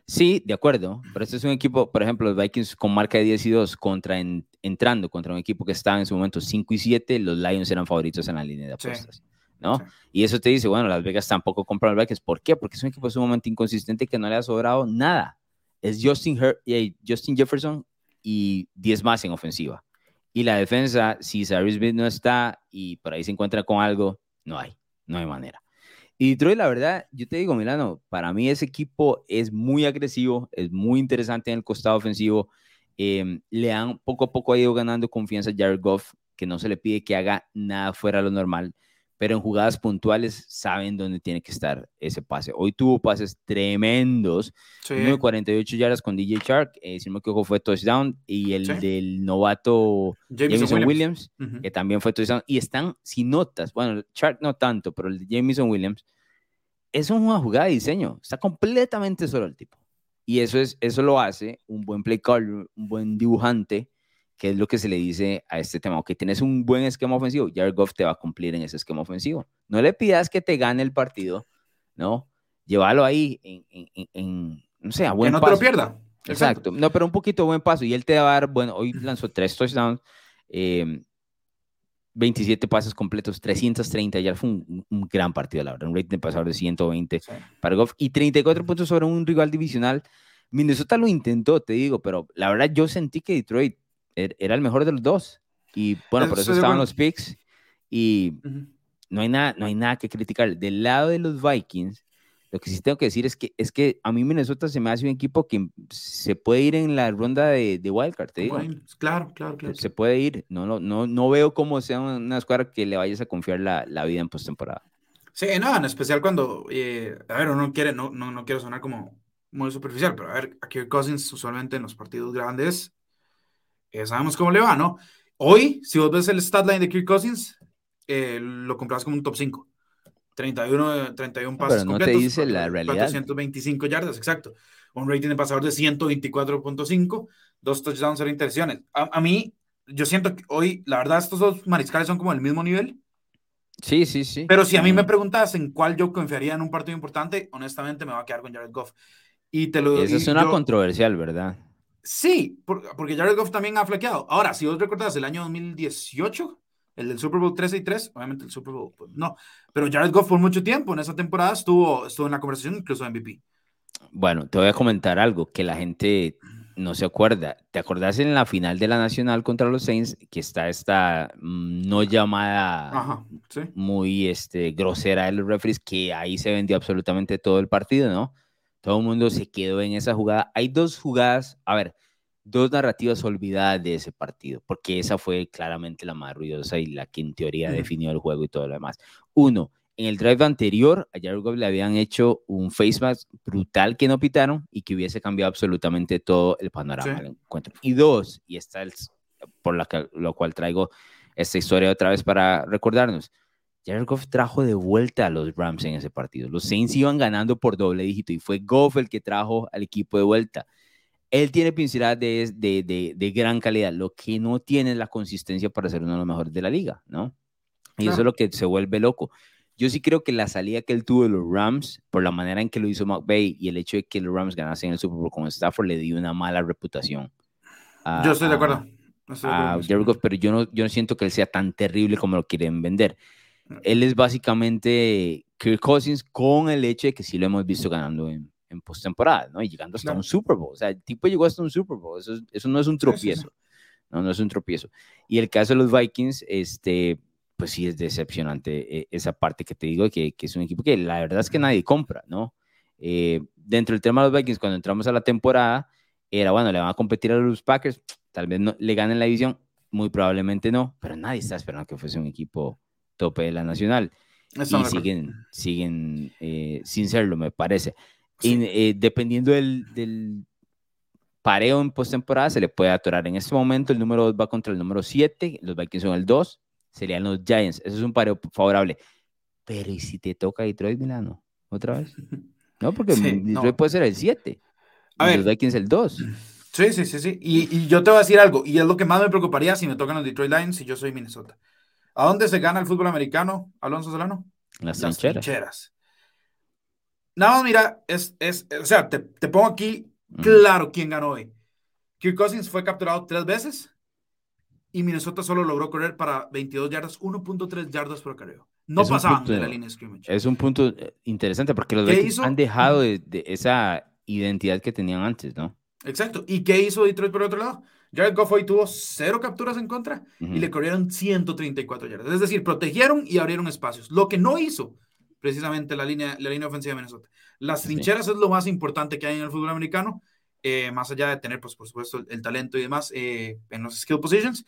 Sí, de acuerdo, pero este es un equipo, por ejemplo, los Vikings con marca de 10 y 2 contra entrando contra un equipo que estaba en su momento 5 y 7, los Lions eran favoritos en la línea de apuestas. ¿No? Y eso te dice, bueno, Las Vegas tampoco compran los Vikings. ¿Por qué? Porque es un equipo sumamente inconsistente que no le ha sobrado nada. Es Justin, y Justin Jefferson y 10 más en ofensiva. Y la defensa, si Cyrus Smith no está y por ahí se encuentra con algo, no hay, no hay manera. Y Detroit, la verdad, yo te digo, Milano, para mí ese equipo es muy agresivo, es muy interesante en el costado ofensivo. Em, le han poco a poco ido ganando confianza a Jared Goff, que no se le pide que haga nada fuera de lo normal pero en jugadas puntuales saben dónde tiene que estar ese pase. Hoy tuvo pases tremendos, sí. 48 yardas con DJ Shark, eh, si no me equivoco fue touchdown, y el del novato Jameson, Williams, que también fue touchdown, y están, si notas, bueno, Shark no tanto, pero el de Jameson Williams, es una jugada de diseño, está completamente solo el tipo. Y eso, es, eso lo hace un buen play caller, un buen dibujante, ¿Qué es lo que se le dice a este tema? Ok, tienes un buen esquema ofensivo, Jared Goff te va a cumplir en ese esquema ofensivo. No le pidas que te gane el partido, ¿no? Llévalo ahí en, no sé, a buen que no te lo pierda. Exacto. No, pero un poquito buen paso. Y él te va a dar, bueno, hoy lanzó tres touchdowns, 27 em, pases completos, 330 ya fue un, gran partido, la verdad. Un rating de pasador de 120 para Goff y 34 puntos sobre un rival divisional. Minnesota lo intentó, te digo, pero la verdad yo sentí que Detroit era el mejor de los dos. Y bueno, por eso estaban los picks. Y no, hay nada, no hay nada que criticar. Del lado de los Vikings, lo que sí tengo que decir es que, es que a mí Minnesota se me hace un equipo que se puede ir en la ronda de, de Wildcard, te digo. claro, claro, claro. Se puede ir. No, no, no, no veo cómo sea una escuadra que le vayas a confiar la, la vida en postemporada. Sí, no, en especial cuando, eh, a ver, uno quiere, no, no, no quiero sonar como muy superficial, pero a ver, aquí Cousins usualmente en los partidos grandes eh, sabemos cómo le va, ¿no? Hoy, si vos ves el stat line de Kirk Cousins, eh, lo compras como un top 5. 31, 31 pases Pero no te dice la realidad. 425 yardas, exacto. Un rating de pasador de 124.5, dos touchdowns, cero intercepciones. A, mí, yo siento que hoy, la verdad, estos dos mariscales son como del mismo nivel. Sí, sí, sí. Pero si a mí me preguntas en cuál yo confiaría en un partido importante, honestamente me va a quedar con Jared Goff. Y te lo Esa es una controversial, ¿verdad? Sí, porque Jared Goff también ha flaqueado. Ahora, si vos recordás el año 2018, el del Super Bowl 13 y 3, obviamente el Super Bowl, pues, no, pero Jared Goff por mucho tiempo en esa temporada estuvo, estuvo en la conversación, incluso MVP. Bueno, te voy a comentar algo que la gente no se acuerda. ¿Te acordás en la final de la Nacional contra los Saints que está esta mm, no llamada muy este, grosera de los referees que ahí se vendió absolutamente todo el partido, ¿no? Todo el mundo se quedó en esa jugada. Hay dos jugadas, a ver, dos narrativas olvidadas de ese partido, porque esa fue claramente la más ruidosa y la que en teoría definió el juego y todo lo demás. Uno, en el drive anterior, a Jared Goff le habían hecho un face mask brutal que no pitaron y que hubiese cambiado absolutamente todo el panorama del encuentro. Y dos, y esta es por la lo cual traigo esta historia otra vez para recordarnos. Jared Goff trajo de vuelta a los Rams en ese partido. Los Saints iban ganando por doble dígito y fue Goff el que trajo al equipo de vuelta. Él tiene pinceladas de, de, de, gran calidad, lo que no tiene es la consistencia para ser uno de los mejores de la liga, ¿no? Y eso es lo que se vuelve loco. Yo sí creo que la salida que él tuvo de los Rams, por la manera en que lo hizo McVay y el hecho de que los Rams ganasen el Super Bowl con Stafford, le dio una mala reputación. yo estoy de acuerdo. A, pero yo no, yo no siento que él sea tan terrible como lo quieren vender. Él es básicamente Kirk Cousins con el hecho de que sí lo hemos visto ganando en, en postemporada, ¿no? Y llegando hasta un Super Bowl. O sea, el tipo llegó hasta un Super Bowl. Eso, eso no es un tropiezo. No, no es un tropiezo. Y el caso de los Vikings, este, pues sí es decepcionante eh, esa parte que te digo, que, que, es un equipo que la verdad es que nadie compra, ¿no? Eh, dentro del tema de los Vikings, cuando entramos a la temporada, era, bueno, le van a competir a los Packers, tal vez no, le ganen la división, muy probablemente no, pero nadie está esperando que fuese un equipo tope de la nacional. y siguen, siguen eh, sin serlo, me parece. Y, dependiendo del, del pareo en postemporada, se le puede atorar. En este momento el número 2 va contra el número 7, los Vikings son el 2, serían los Giants. Eso es un pareo favorable. Pero ¿y si te toca Detroit Milano? ¿Otra vez? No, porque [laughs] Detroit puede ser el 7. A ver. Los Vikings el 2. Sí, sí, sí, sí. Y, y, yo te voy a decir algo, y es lo que más me preocuparía si me tocan los Detroit Lions y yo soy Minnesota. ¿A dónde se gana el fútbol americano, Alonso Solano? Las, Las trincheras. Nada más, mira, es, es, o sea, te, te pongo aquí claro quién ganó hoy. Kirk Cousins fue capturado tres veces y Minnesota solo logró correr para 22 yardas, 1.3 yardas por carrera. No pasaban de la línea de scrimmage. Es un punto eh, interesante porque los Vikings han dejado de, esa identidad que tenían antes, ¿no? Exacto. ¿Y qué hizo Detroit por otro lado? Jared Goff hoy tuvo cero capturas en contra y le corrieron 134 yardas. Es decir, protegieron y abrieron espacios. Lo que no hizo precisamente la línea, la línea ofensiva de Minnesota. Las trincheras es lo más importante que hay en el fútbol americano. Eh, más allá de tener, pues, por supuesto, el, talento y demás eh, en los skill positions.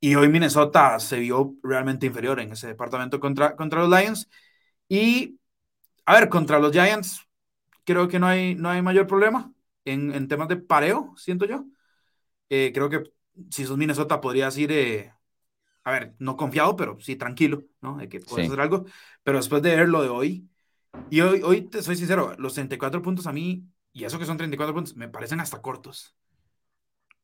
Y hoy Minnesota se vio realmente inferior en ese departamento contra, contra los Lions. Y, a ver, contra los Giants, creo que no hay, no hay mayor problema en, en temas de pareo, siento yo. Eh, creo que si sos Minnesota podrías ir, a ver, no confiado, pero sí tranquilo, ¿no? De que puedes hacer algo. Pero después de ver lo de hoy, y hoy, hoy te soy sincero, los 34 puntos a mí y eso que son 34 puntos, me parecen hasta cortos.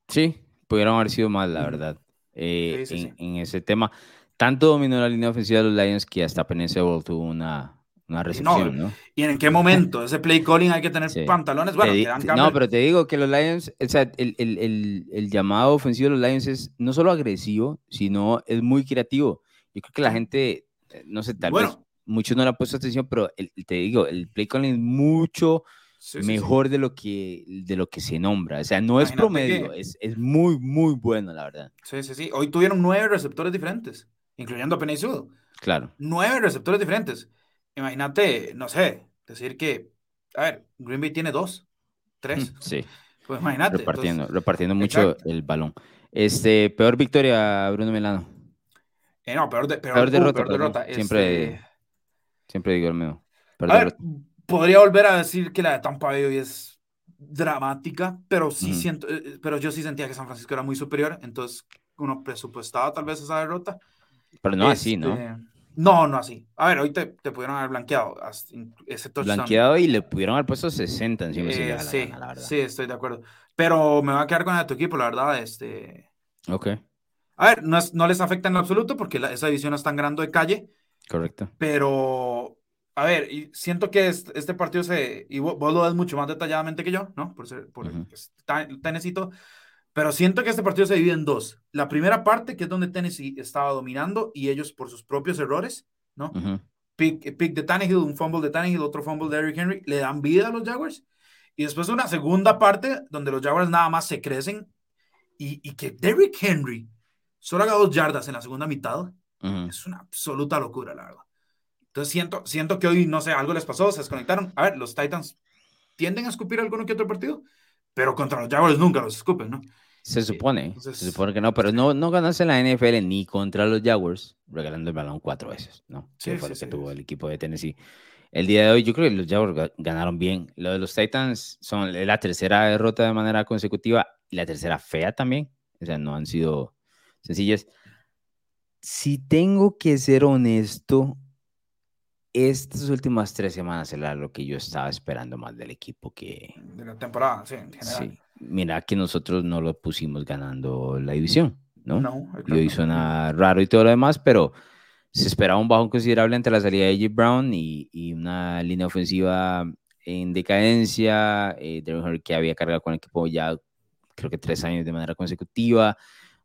Sí, pudieron haber sido más, la verdad, eh, en, ese tema. Tanto dominó la línea ofensiva de los Lions que hasta Penelope tuvo una, una recepción, no, ¿Y en qué momento? Ese play calling hay que tener [laughs] pantalones. Bueno, no, pero te digo que los Lions, o sea, el, el, el, el, llamado ofensivo de los Lions es no solo agresivo, sino es muy creativo. Yo creo que la gente, eh, no sé, tal vez muchos no le han puesto atención, pero te digo, el play calling es mucho mejor De, lo que, de lo que se nombra. O sea, no es promedio, es, es, muy, muy bueno, la verdad. Sí, sí, sí. Hoy tuvieron nueve receptores diferentes, incluyendo a Penisudo. Claro. Nueve receptores diferentes. Imagínate, no sé, decir que, a ver, Green Bay tiene dos, tres. [laughs] Sí. Pues imagínate. Repartiendo, repartiendo mucho el balón. Este, peor victoria, Bruno Melano. Eh, no, peor, de, peor, uh, derrota. derrota. Siempre, este siempre digo el mío. Peor derrota podría volver a decir que la de Tampa Bay hoy es dramática, pero sí siento, eh, eh, pero yo sí sentía que San Francisco era muy superior, entonces uno presupuestaba tal vez esa derrota. Pero no así, ¿no? No, no así. A ver, hoy te, te pudieron haber blanqueado ese touchdown. Blanqueado y le pudieron haber puesto 60 encima. Eh, sí, la verdad. sí, estoy de acuerdo. Pero me va a quedar con el de tu equipo, la verdad. Este... Ok. A ver, no, no les afecta en lo absoluto porque esa división es tan grande de calle. Correcto. Pero a ver, y siento que este, partido se, y vos, lo ves mucho más detalladamente que yo, ¿no? Por ser, por Tennessee, pero siento que este partido se divide en dos. La primera parte, que es donde Tennessee estaba dominando y ellos por sus propios errores, ¿no? pick, pick, de Tannehill, un fumble de Tannehill, otro fumble de Eric Henry, le dan vida a los Jaguars. y después una segunda parte donde los Jaguars nada más se crecen y, y que Derrick Henry solo haga dos yardas en la segunda mitad, es una absoluta locura, la verdad. Entonces siento, siento que hoy, no sé, algo les pasó, se desconectaron. A ver, los Titans tienden a escupir alguno que otro partido, pero contra los Jaguars nunca los escupen, ¿no? Se supone, se supone que no, pero no, no ganarse la NFL ni contra los Jaguars regalando el balón cuatro veces, ¿no? Sí, fue lo que tuvo el equipo de Tennessee. El día de hoy yo creo que los Jaguars ganaron bien. Lo de los Titans son la tercera derrota de manera consecutiva y la tercera fea también. O sea, no han sido sencillas. Si tengo que ser honesto, estas últimas tres semanas era lo que yo estaba esperando más del equipo que... De la temporada, sí, en general. Sí. Mira que nosotros no lo pusimos ganando la división, ¿no? No. Y hoy suena raro y todo lo demás, pero se esperaba un bajón considerable entre la salida de AJ Brown y, y, una línea ofensiva en decadencia, eh, que había cargado con el equipo ya creo que tres años de manera consecutiva,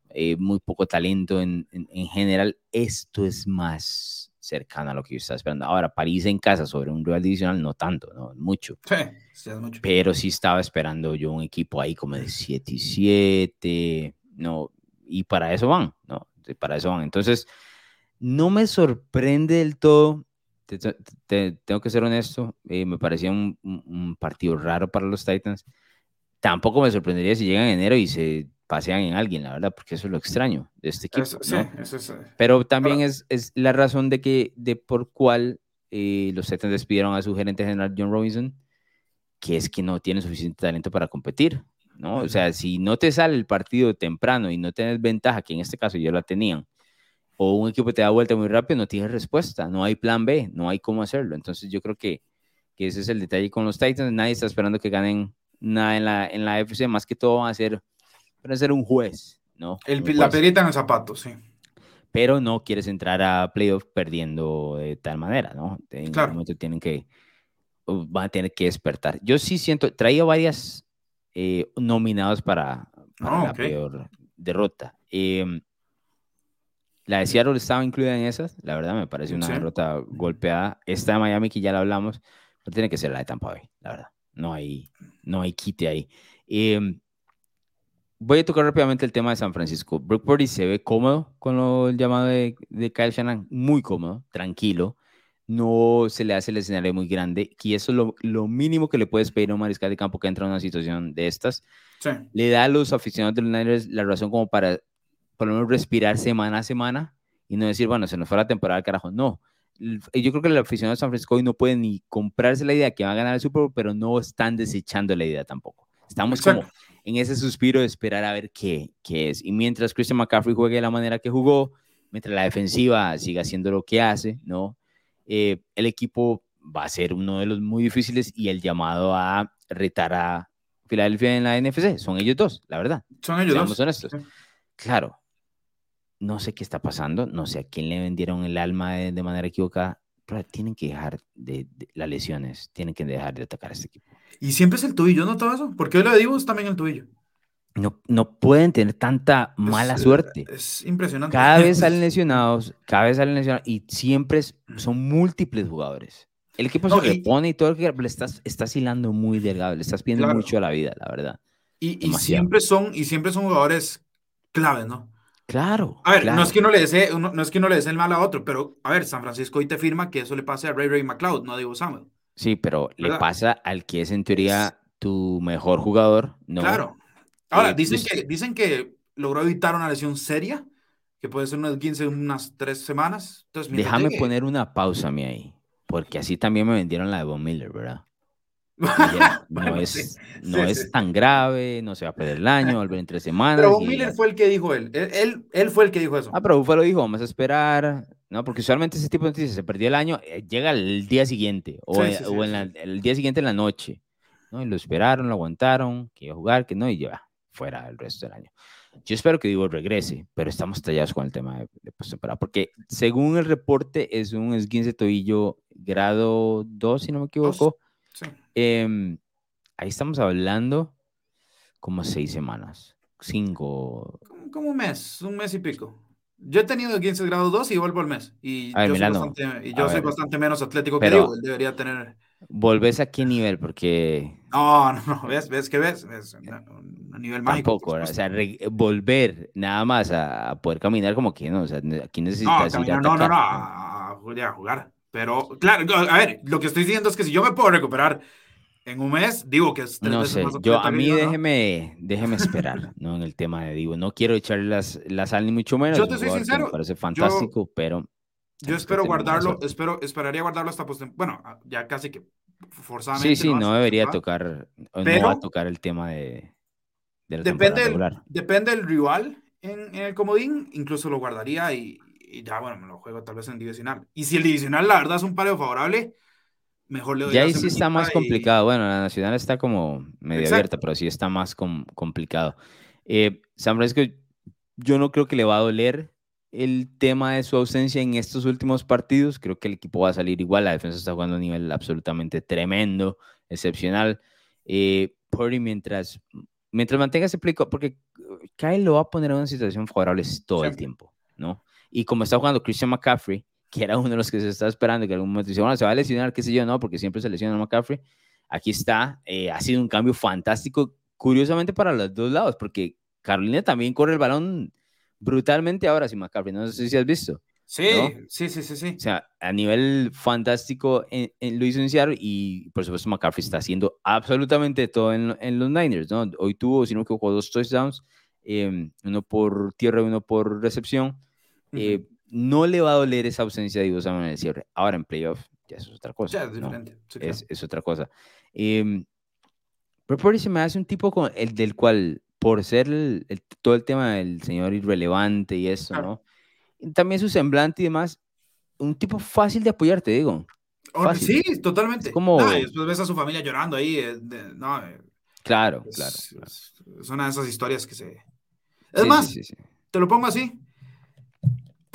eh, muy poco talento en, en, general. Esto es más cercano a lo que yo estaba esperando. Ahora, París en casa sobre un rival divisional, no tanto, no mucho. Sí, sí es mucho. Pero sí estaba esperando yo un equipo ahí como de 7 y 7, no, y para eso van, ¿no? Para eso van. Entonces, no me sorprende del todo. tengo que ser honesto, eh, me parecía un, un, partido raro para los Titans. Tampoco me sorprendería si llegan en enero y se pasean en alguien, la verdad, porque eso es lo extraño de este equipo. sí, eso es, Pero también es, es, la razón de que de por cuál eh, los Titans despidieron a su gerente general John Robinson, que es que no tiene suficiente talento para competir. ¿no? O sea, si no te sale el partido temprano y no tienes ventaja, que en este caso ya la tenían, o un equipo te da vuelta muy rápido, no tienes respuesta, no hay plan B, no hay cómo hacerlo. Entonces yo creo que, que ese es el detalle con los Titans. Nadie está esperando que ganen nada en la, en la FC, más que todo van a ser, a ser un juez, ¿no? El, la perita en el zapato, sí. Pero no quieres entrar a playoff perdiendo de tal manera, ¿no? En claro. momento tienen que, van a tener que despertar. Yo sí siento, traía varias eh, nominados para, para ah, la peor derrota. Eh, la de Seattle estaba incluida en esas, la verdad me parece una derrota golpeada. Esta de Miami que ya la hablamos, pero tiene que ser la de Tampa Bay, la verdad. No hay, no hay quite ahí. Em, voy a tocar rápidamente el tema de San Francisco. Brook Purdy se ve cómodo con lo, el llamado de, de Kyle Shannon, muy cómodo, tranquilo. No se le hace el escenario muy grande, y eso es lo, lo mínimo que le puedes pedir a un mariscal de campo que entra en una situación de estas. Le da a los aficionados de los Niners la razón como para por lo menos respirar semana a semana y no decir, bueno, se nos fue la temporada, carajo. No. Yo creo que el aficionado de San Francisco hoy no puede ni comprarse la idea que va a ganar el Super Bowl, pero no están desechando la idea tampoco. Estamos como en ese suspiro de esperar a ver qué, qué es. Y mientras Christian McCaffrey juegue de la manera que jugó, mientras la defensiva siga haciendo lo que hace, ¿no? Eh, el equipo va a ser uno de los muy difíciles y el llamado a retar a Filadelfia en la NFC. Son ellos dos, la verdad. Son ellos dos. honestos. Claro, no sé qué está pasando, no sé a quién le vendieron el alma de, manera equivocada, pero tienen que dejar de, las lesiones, tienen que dejar de atacar a este equipo. Y siempre es el tuyo, ¿no todo eso? Porque hoy lo digo es también el tuyo. No, no pueden tener tanta mala suerte. Es impresionante. Cada vez [laughs] salen lesionados, cada vez salen lesionados y siempre son múltiples jugadores. El equipo se repone y todo lo que le estás, estás hilando muy delgado, le estás pidiendo mucho a la vida, la verdad. Y, y, siempre son, y siempre son jugadores claves, ¿no? Claro. A ver, no es que uno le desee, no es que uno le desee el mal a otro, pero a ver, San Francisco hoy te firma que eso le pase a Ray Ray McLeod, no digo Samuel. Sí, pero le pasa al que es en teoría tu mejor jugador, ¿no? Claro. Ahora, eh, dicen, que, dicen que logró evitar una lesión seria, que puede ser unas 15, unas 3 semanas. Entonces, Déjame poner una pausa mí ahí, porque así también me vendieron la de Von Miller, ¿verdad? [laughs] no es, no es tan grave, no se va a perder el año, volver en tres semanas. Pero Miller fue el que dijo él. él. Él, fue el que dijo eso. Ah, pero Buffalo dijo, vamos a esperar, ¿no? Porque usualmente ese tipo de noticias se perdió el año, eh, llega el día siguiente o, o en el día siguiente en la noche, ¿no? Y lo esperaron, lo aguantaron, que iba a jugar, que no, y ya, fuera el resto del año. Yo espero que Divo regrese, pero estamos tallados con el tema de, de postemporada, porque según el reporte es un esguince tobillo grado 2, si no me equivoco. Em, ahí estamos hablando como seis semanas, cinco. Como, un mes, un mes y pico. Yo he tenido 15 grados 2 y vuelvo al mes. Y yo, soy, bastante, y yo soy bastante, menos atlético que Diego. Él debería tener ¿Volvés a qué nivel? Porque... No, no, no, ves, ves que ves, a nivel mágico. Tampoco, o sea, volver nada más a, poder caminar como que no, o sea, aquí necesitas no, ir a no, no, no, a, a, jugar. Pero, claro, a ver, lo que estoy diciendo es que si yo me puedo recuperar en un mes, digo que es tres no sé, yo a mí déjeme, déjeme esperar, [laughs] ¿no? En el tema de digo, no quiero echarle las, la sal ni mucho menos. Yo te soy sincero. Me parece fantástico, pero yo espero guardarlo, espero, esperaría guardarlo hasta post Bueno, ah, ya casi que forzadamente. Sí, sí, no, debería tocar, pero, no va a tocar el tema de, de la depende, el, depende del rival en, en, el comodín, incluso lo guardaría y, y, ya, bueno, me lo juego tal vez en divisional. Y si el divisional, la verdad, es un pareo favorable, mejor le doy Ya ahí sí está más complicado. Bueno, la nacional está como medio abierta, pero sí está más complicado. Eh, San Francisco, yo no creo que le va a doler el tema de su ausencia en estos últimos partidos. Creo que el equipo va a salir igual. La defensa está jugando a un nivel absolutamente tremendo, excepcional. Eh, Purdy, mientras, mientras mantenga ese plico, porque Kyle lo va a poner en una situación favorable todo el tiempo, ¿no? Y como está jugando Christian McCaffrey, que era uno de los que se está esperando, que en algún momento dice, bueno, se va a lesionar, qué sé yo, no, porque siempre se lesiona McCaffrey. Aquí está, eh, ha sido un cambio fantástico, curiosamente para los dos lados, porque Carolina también corre el balón brutalmente ahora sin McCaffrey. No sé si has visto. Sí, sí, sí, sí, sí. O sea, a nivel fantástico en, en, lo hizo y por supuesto McCaffrey está haciendo absolutamente todo en, en los Niners, ¿no? Hoy tuvo, si no me equivoco, dos touchdowns, em, uno por tierra y uno por recepción. Eh, no le va a doler esa ausencia de Ivo en el cierre. Ahora en playoff ya es otra cosa. Ya es diferente. es, es, otra cosa. Eh, pero se me hace un tipo con el del cual por ser el, todo el tema del señor irrelevante y eso, ¿no? también su semblante y demás, un tipo fácil de apoyar, te digo. Sí, totalmente. como... después ves a su familia llorando ahí. Eh, no, eh, claro, claro, Es, una de esas historias que se... Es más, te lo pongo así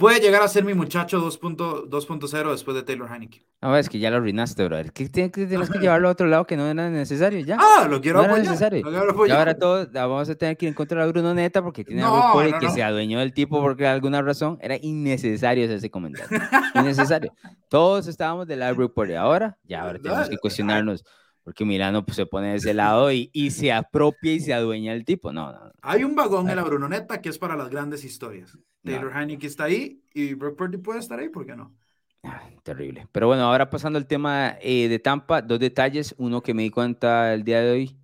puede llegar a ser mi muchacho 2.0 después de Taylor Heineken. No, es que ya lo arruinaste, brother. ¿Qué tienes que, tienes que llevarlo a otro lado que no era necesario ya? Ah, lo quiero no apoyar. Necesario. Y ahora todos vamos a tener que ir en contra de Bruno Neta porque tiene algo por que se adueñó del tipo porque alguna razón era innecesario ese comentario. innecesario. Todos estábamos del lado por ahora, ya ahora tenemos que cuestionarnos porque Milano pues, se pone de ese lado y, y, se apropia y se adueña el tipo. No, no. Hay un vagón en la Brunoneta que es para las grandes historias. Taylor no. está ahí y Brock Purdy puede estar ahí, ¿por qué no? Ah, terrible. Pero bueno, ahora pasando al tema eh, de Tampa, dos detalles. Uno que me di cuenta el día de hoy.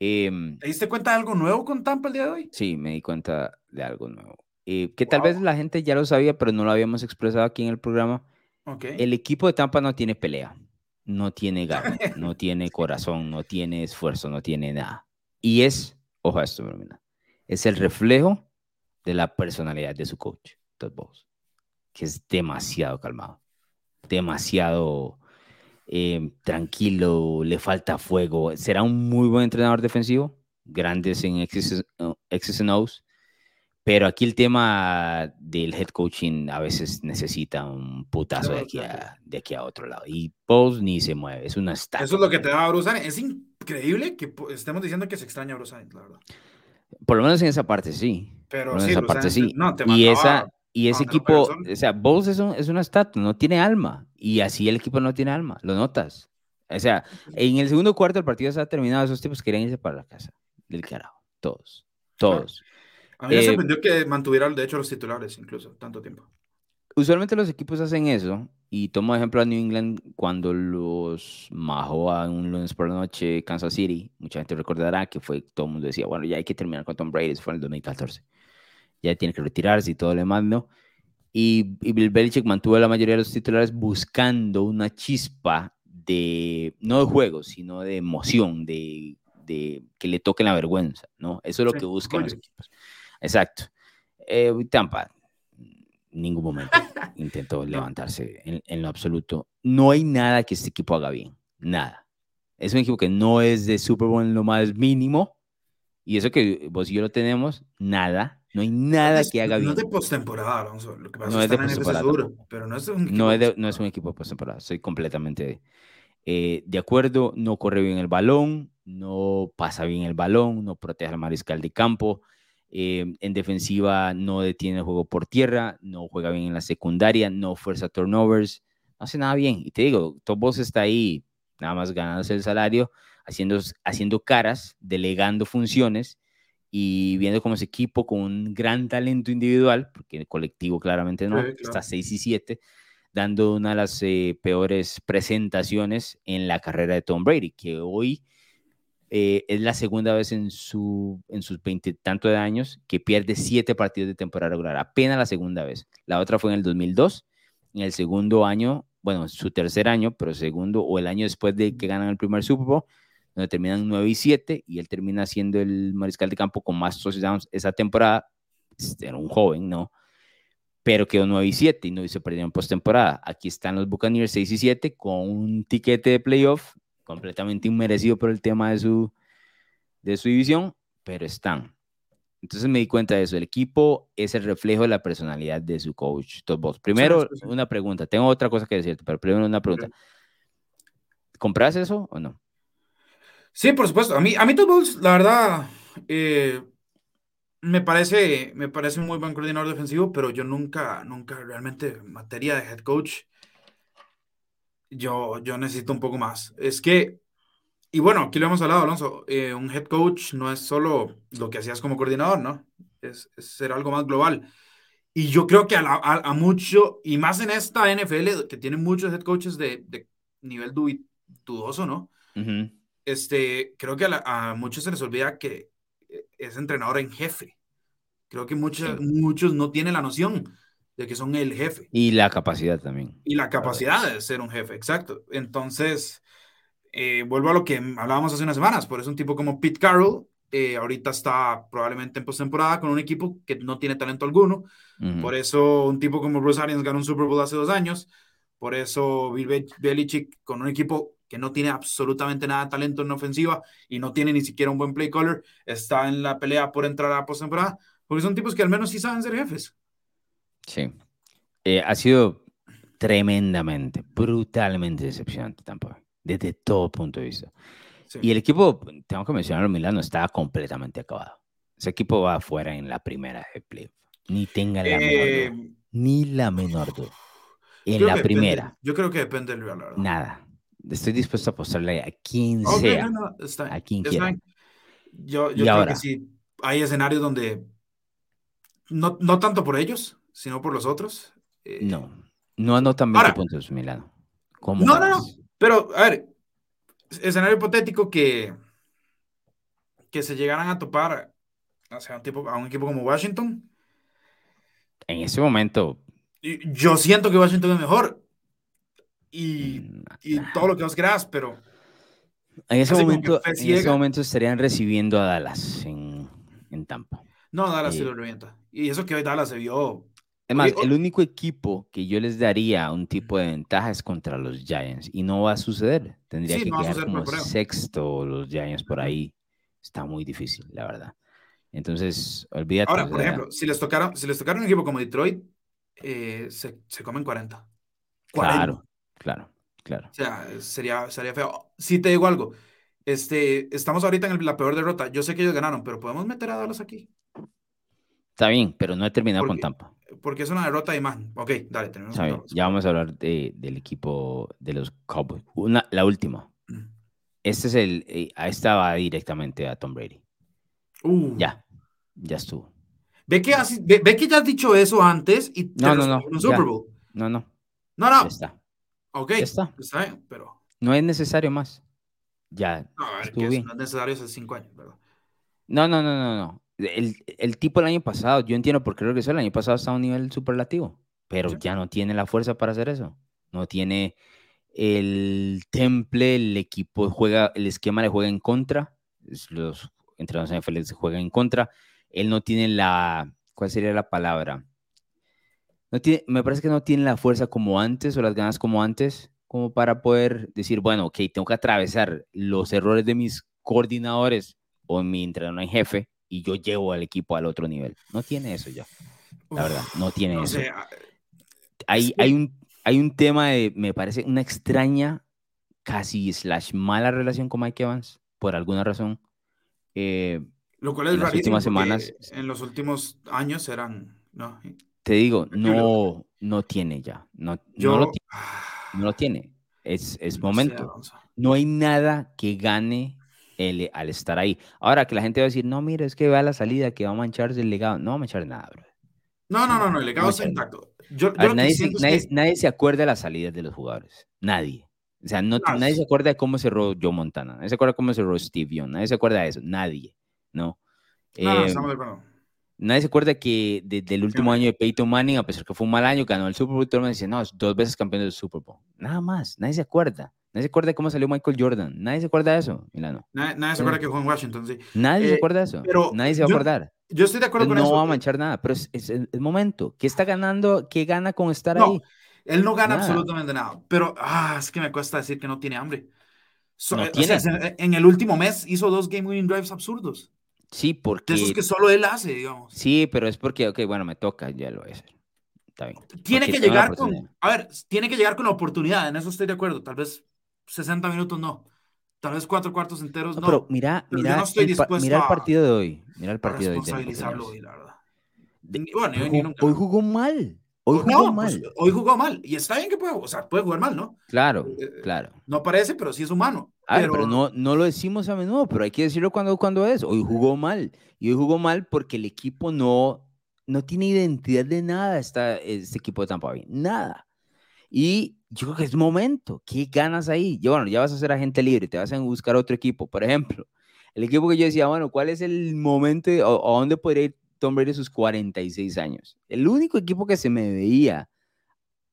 Eh, ¿Te diste cuenta de algo nuevo con Tampa el día de hoy? Sí, me di cuenta de algo nuevo. Eh, que tal vez la gente ya lo sabía, pero no lo habíamos expresado aquí en el programa. Okay. El equipo de Tampa no tiene pelea, no tiene garra, [laughs] no tiene corazón, no tiene esfuerzo, no tiene nada. Y es, ojo a esto, es el reflejo de la personalidad de su coach, Todd Bowles, que es demasiado calmado, demasiado eh, tranquilo, le falta fuego. Será un muy buen entrenador defensivo, grandes en X's, and O's, pero aquí el tema del head coaching a veces necesita un putazo de aquí a, de aquí a otro lado. Y Bowles ni se mueve, es una estatua. Eso es lo que te da a Bruce Es increíble que estemos diciendo que se extraña a Bruce la verdad. Por lo menos en esa parte sí. Pero sí, esa parte sí. y, esa, y ese equipo, o sea, Bowles es, un, es una estatua, no tiene alma. Y así el equipo no tiene alma, lo notas. O sea, en el segundo cuarto del partido se ha terminado, esos tipos querían irse para la casa del carajo. Todos, todos. A mí me eh, sorprendió que mantuvieran, de hecho, los titulares incluso, tanto tiempo. Usualmente los equipos hacen eso, y tomo ejemplo a New England cuando los majó a un lunes por la noche Kansas City. Mucha gente recordará que fue, todo el mundo decía, bueno, ya hay que terminar con Tom Brady, eso fue en el 2014 ya tiene que retirarse y todo lo demás, ¿no? Y, y Bill Belichick mantuvo la mayoría de los titulares buscando una chispa de, no de juego, sino de emoción, de, de que le toque la vergüenza, ¿no? Eso es lo que buscan los equipos. Exacto. Eh, Tampa, ningún momento [laughs] intentó levantarse en, en, lo absoluto. No hay nada que este equipo haga bien, nada. Es un equipo que no es de Super Bowl en lo más mínimo, y eso que vos y yo lo tenemos, nada, no hay nada que haga bien. No es de postemporada, Alonso. Lo que pasa no es de postemporada. Pero no es un equipo. No es, no es un equipo de postemporada. Soy completamente eh, de acuerdo. No corre bien el balón, no pasa bien el balón, no protege al mariscal de campo. Eh, en defensiva no detiene el juego por tierra, no juega bien en la secundaria, no fuerza turnovers, no hace nada bien. Y te digo, Top está ahí nada más ganándose el salario, haciendo, haciendo caras, delegando funciones y viendo como ese equipo con un gran talento individual, porque el colectivo claramente no, está 6 y 7, dando una de las eh, peores presentaciones en la carrera de Tom Brady, que hoy eh, es la segunda vez en, su, en sus tanto de años que pierde siete partidos de temporada regular, apenas la segunda vez. La otra fue en el 2002, en el segundo año, bueno, su tercer año, pero segundo o el año después de que ganan el primer Super Bowl, donde terminan 9 y 7 y él termina siendo el mariscal de campo con más touchdowns esa temporada. Este, era un joven, ¿no? Pero quedó 9 y 7 y no se perdió en postemporada. Aquí están los Buccaneers 6 y 7 con un tiquete de playoff completamente inmerecido por el tema de su, de su división, pero están. Entonces me di cuenta de eso. El equipo es el reflejo de la personalidad de su coach, Todd Primero, una pregunta. Tengo otra cosa que decirte, pero primero una pregunta. ¿Compras eso o no? Sí, por supuesto. A mí, a mí Todd la verdad, eh, me parece, me parece un muy buen coordinador defensivo, pero yo nunca, nunca realmente en materia de head coach, yo, yo necesito un poco más. Es que, y bueno, aquí lo hemos hablado, Alonso, eh, un head coach no es solo lo que hacías como coordinador, ¿no? Es, ser algo más global. Y yo creo que a, a, mucho, y más en esta NFL, que tiene muchos head coaches de, de nivel dudoso, ¿no? este, creo que a, muchos se les olvida que eh, es entrenador en jefe. Creo que muchos, muchos no tienen la noción de que son el jefe. Y la capacidad también. Y la capacidad de ser un jefe, exacto. Entonces, eh, vuelvo a lo que hablábamos hace unas semanas, por eso un tipo como Pete Carroll eh, ahorita está probablemente en postemporada con un equipo que no tiene talento alguno. Por eso un tipo como Bruce Arians ganó un Super Bowl hace dos años. Por eso Bill Belichick con un equipo que no tiene absolutamente nada de talento en ofensiva y no tiene ni siquiera un buen play caller, está en la pelea por entrar a postemporada, porque son tipos que al menos sí saben ser jefes. Sí. Eh, ha sido tremendamente, brutalmente decepcionante tampoco, desde todo punto de vista. Y el equipo, tengo que mencionarlo, Milano estaba completamente acabado. Ese equipo va afuera en la primera de play. Ni tenga la menor duda. Eh, ni la menor duda. En la primera. yo creo que depende del rival, Nada estoy dispuesto a apostarle a quien sea. a quien quiera. Yo, yo creo que sí, hay escenarios donde no, no tanto por ellos, sino por los otros. Eh, no, no anotan 20 puntos, Milano. ¿Cómo no, no, no. Pero, a ver, escenario hipotético que, que se llegaran a topar o sea, un tipo, a un equipo como Washington. En ese momento. Yo siento que Washington es mejor y, mm, y todo lo que vos querás, pero... En ese, momento, en ese momento estarían recibiendo a Dallas en, en Tampa. No, Dallas se lo revienta. Y eso que hoy Dallas se vio... Es más, el único equipo que yo les daría un tipo de ventaja es contra los Giants. Y no va a suceder. Tendría que quedar como sexto los Giants por ahí. Está muy difícil, la verdad. Entonces, olvídate. Ahora, por ejemplo, si les tocaron, si les tocaron un equipo como Detroit, eh, se, se, comen 40. 40. Claro, Claro, claro. O sea, sería, sería feo. Si te digo algo, este, estamos ahorita en la peor derrota. Yo sé que ellos ganaron, pero podemos meter a Dallas aquí. Está bien, pero no he terminado con Tampa. Porque es una derrota de imagen. Ok, dale, tenemos Ya vamos a hablar de, del equipo de los Cowboys. Una, la última. Este es el. Eh, esta va directamente a Tom Brady. Uh. Ya, ya estuvo. Ve que, ve, que ya has dicho eso antes y te no, no, no, Super Bowl. No, no. No, no. Ya está. Ok, está. bien, pero... No es necesario más. Ya. No, a ver, que no es necesario hace cinco años, ¿verdad? No, no, no, no, no. El, el, tipo el año pasado, yo entiendo por qué regresó, el año pasado está a un nivel superlativo, pero ya no tiene la fuerza para hacer eso. No tiene el temple, el equipo juega, el esquema le juega en contra, los entrenadores NFL se juegan en contra. Él no tiene la, ¿cuál sería la palabra? No tiene, me parece que no tiene la fuerza como antes o las ganas como antes, como para poder decir, bueno, ok, tengo que atravesar los errores de mis coordinadores o mi entrenador en jefe y yo llevo al equipo al otro nivel. No tiene eso ya. La verdad, no tiene eso. Ah, hay, hay, un, hay un tema de, me parece, una extraña, casi slash mala relación con Mike Evans, por alguna razón. Eh, Lo cual es en las últimas semanas. En los últimos años eran, ¿no? Te digo, no, no tiene ya. No, no, lo, tiene, no lo tiene. Es, es momento. no hay nada que gane el, al estar ahí. Ahora que la gente va a decir, no, mira, es que va a la salida, que va a mancharse el legado. No va a manchar nada, bro. No, no, no, no, el legado está intacto. nadie, se, acuerda de las salidas de los jugadores. Nadie. O sea, no, nadie se acuerda de cómo cerró Joe Montana. Nadie se acuerda de cómo cerró Steve Young. Nadie se acuerda de eso. Nadie. No. No, eh, Nadie se acuerda que desde el último año de Peyton Manning, a pesar que fue un mal año, ganó el Super Bowl, todo el mundo dice, no, dos veces campeón del Super Bowl. Nada más. Nadie se acuerda. Nadie se acuerda de cómo salió Michael Jordan. Nadie se acuerda de eso, Milano. Nadie, se acuerda que fue en Washington, sí. Nadie se eh, acuerda de eso. Pero nadie se va a acordar. Yo estoy de acuerdo con eso. No va a manchar nada, pero es, el momento. ¿Qué está ganando? ¿Qué gana con estar no, ahí? Él no gana absolutamente nada. Pero ah, es que me cuesta decir que no tiene hambre. Eh, tiene. en el último mes hizo dos game winning drives absurdos. Sí, porque. De esos que solo él hace, digamos. Sí, pero es porque, ok, bueno, me toca, ya lo voy a hacer. Está bien. Tiene que llegar con. A ver, tiene que llegar con la oportunidad, en eso estoy de acuerdo. Tal vez 60 minutos no. Tal vez cuatro cuartos enteros no. Pero mira, mira, el, mira el partido de hoy. Mira el partido de hoy. hoy, la verdad. bueno, hoy, jugó mal. Hoy jugó pues, mal. hoy jugó mal. Y está bien que puede, o sea, puede jugar mal, ¿no? Claro, eh, claro. No parece, pero sí es humano. pero... no, no lo decimos a menudo, pero hay que decirlo cuando, cuando es. Hoy jugó mal. Y hoy jugó mal porque el equipo no, no tiene identidad de nada, esta, este equipo de Tampa Bay. Nada. Y yo creo que es momento. ¿Qué ganas ahí? Yo, bueno, ya vas a ser agente libre, te vas a buscar otro equipo. Por ejemplo, el equipo que yo decía, bueno, ¿cuál es el momento o a dónde podría ir Tom Brady a sus 46 años? El único equipo que se me veía,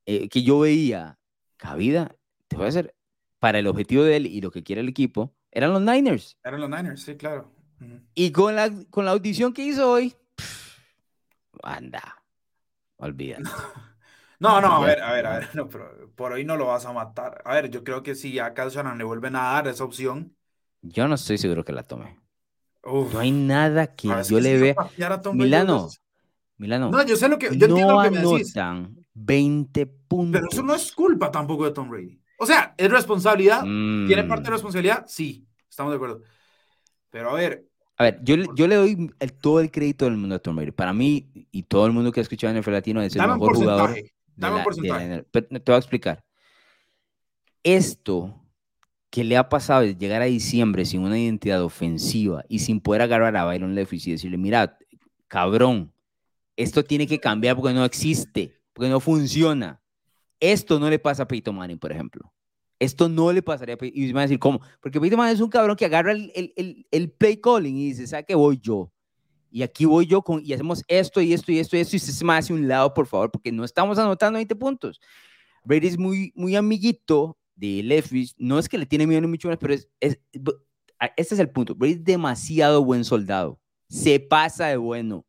eh, que yo veía cabida, te voy a hacer, para el objetivo de él y lo que quiere el equipo, eran los Niners. Eran los Niners, sí, claro. Y con la, con la audición que hizo hoy, anda, olvídate. [laughs] No, no, a ver, a ver, a ver, [laughs] no, pero por hoy no lo vas a matar. A ver, yo creo que si a Calzanan le vuelven a dar esa opción. Yo no estoy seguro que la tome. no hay nada que yo le vea. [laughs] Milano, Milano. No, yo sé lo que. Yo entiendo lo que me decís. 20 puntos. Pero eso no es culpa tampoco de Tom Brady. O sea, es responsabilidad. ¿Tiene parte de mm. responsabilidad? Sí, estamos de acuerdo. Pero a ver. A ver, yo, yo le doy el, todo el crédito del mundo a Tom Brady. Para mí, y todo el mundo que ha escuchado en el Latino, es el mejor jugador Dame un porcentaje. te voy a explicar. Esto que le ha pasado de llegar a diciembre sin una identidad ofensiva y sin poder agarrar a Byron Leftwich y decirle, mira, cabrón, esto tiene que cambiar porque no existe, porque no funciona. Esto no le pasa a Peyton Manning, por ejemplo. Esto no le pasaría a Peyton. Y me van a decir, ¿cómo? Porque Peyton Manning es un cabrón que agarra el, el, el, play calling y dice, ¿sabe qué voy yo? Y aquí voy yo con, y hacemos esto y esto y esto y esto, y se me hace un lado, por favor, porque no estamos anotando 20 puntos. Brady es muy, muy amiguito de Leftwich, no es que le tiene miedo ni mucho más, pero es, es, este es el punto, Brady es demasiado buen soldado, se pasa de bueno.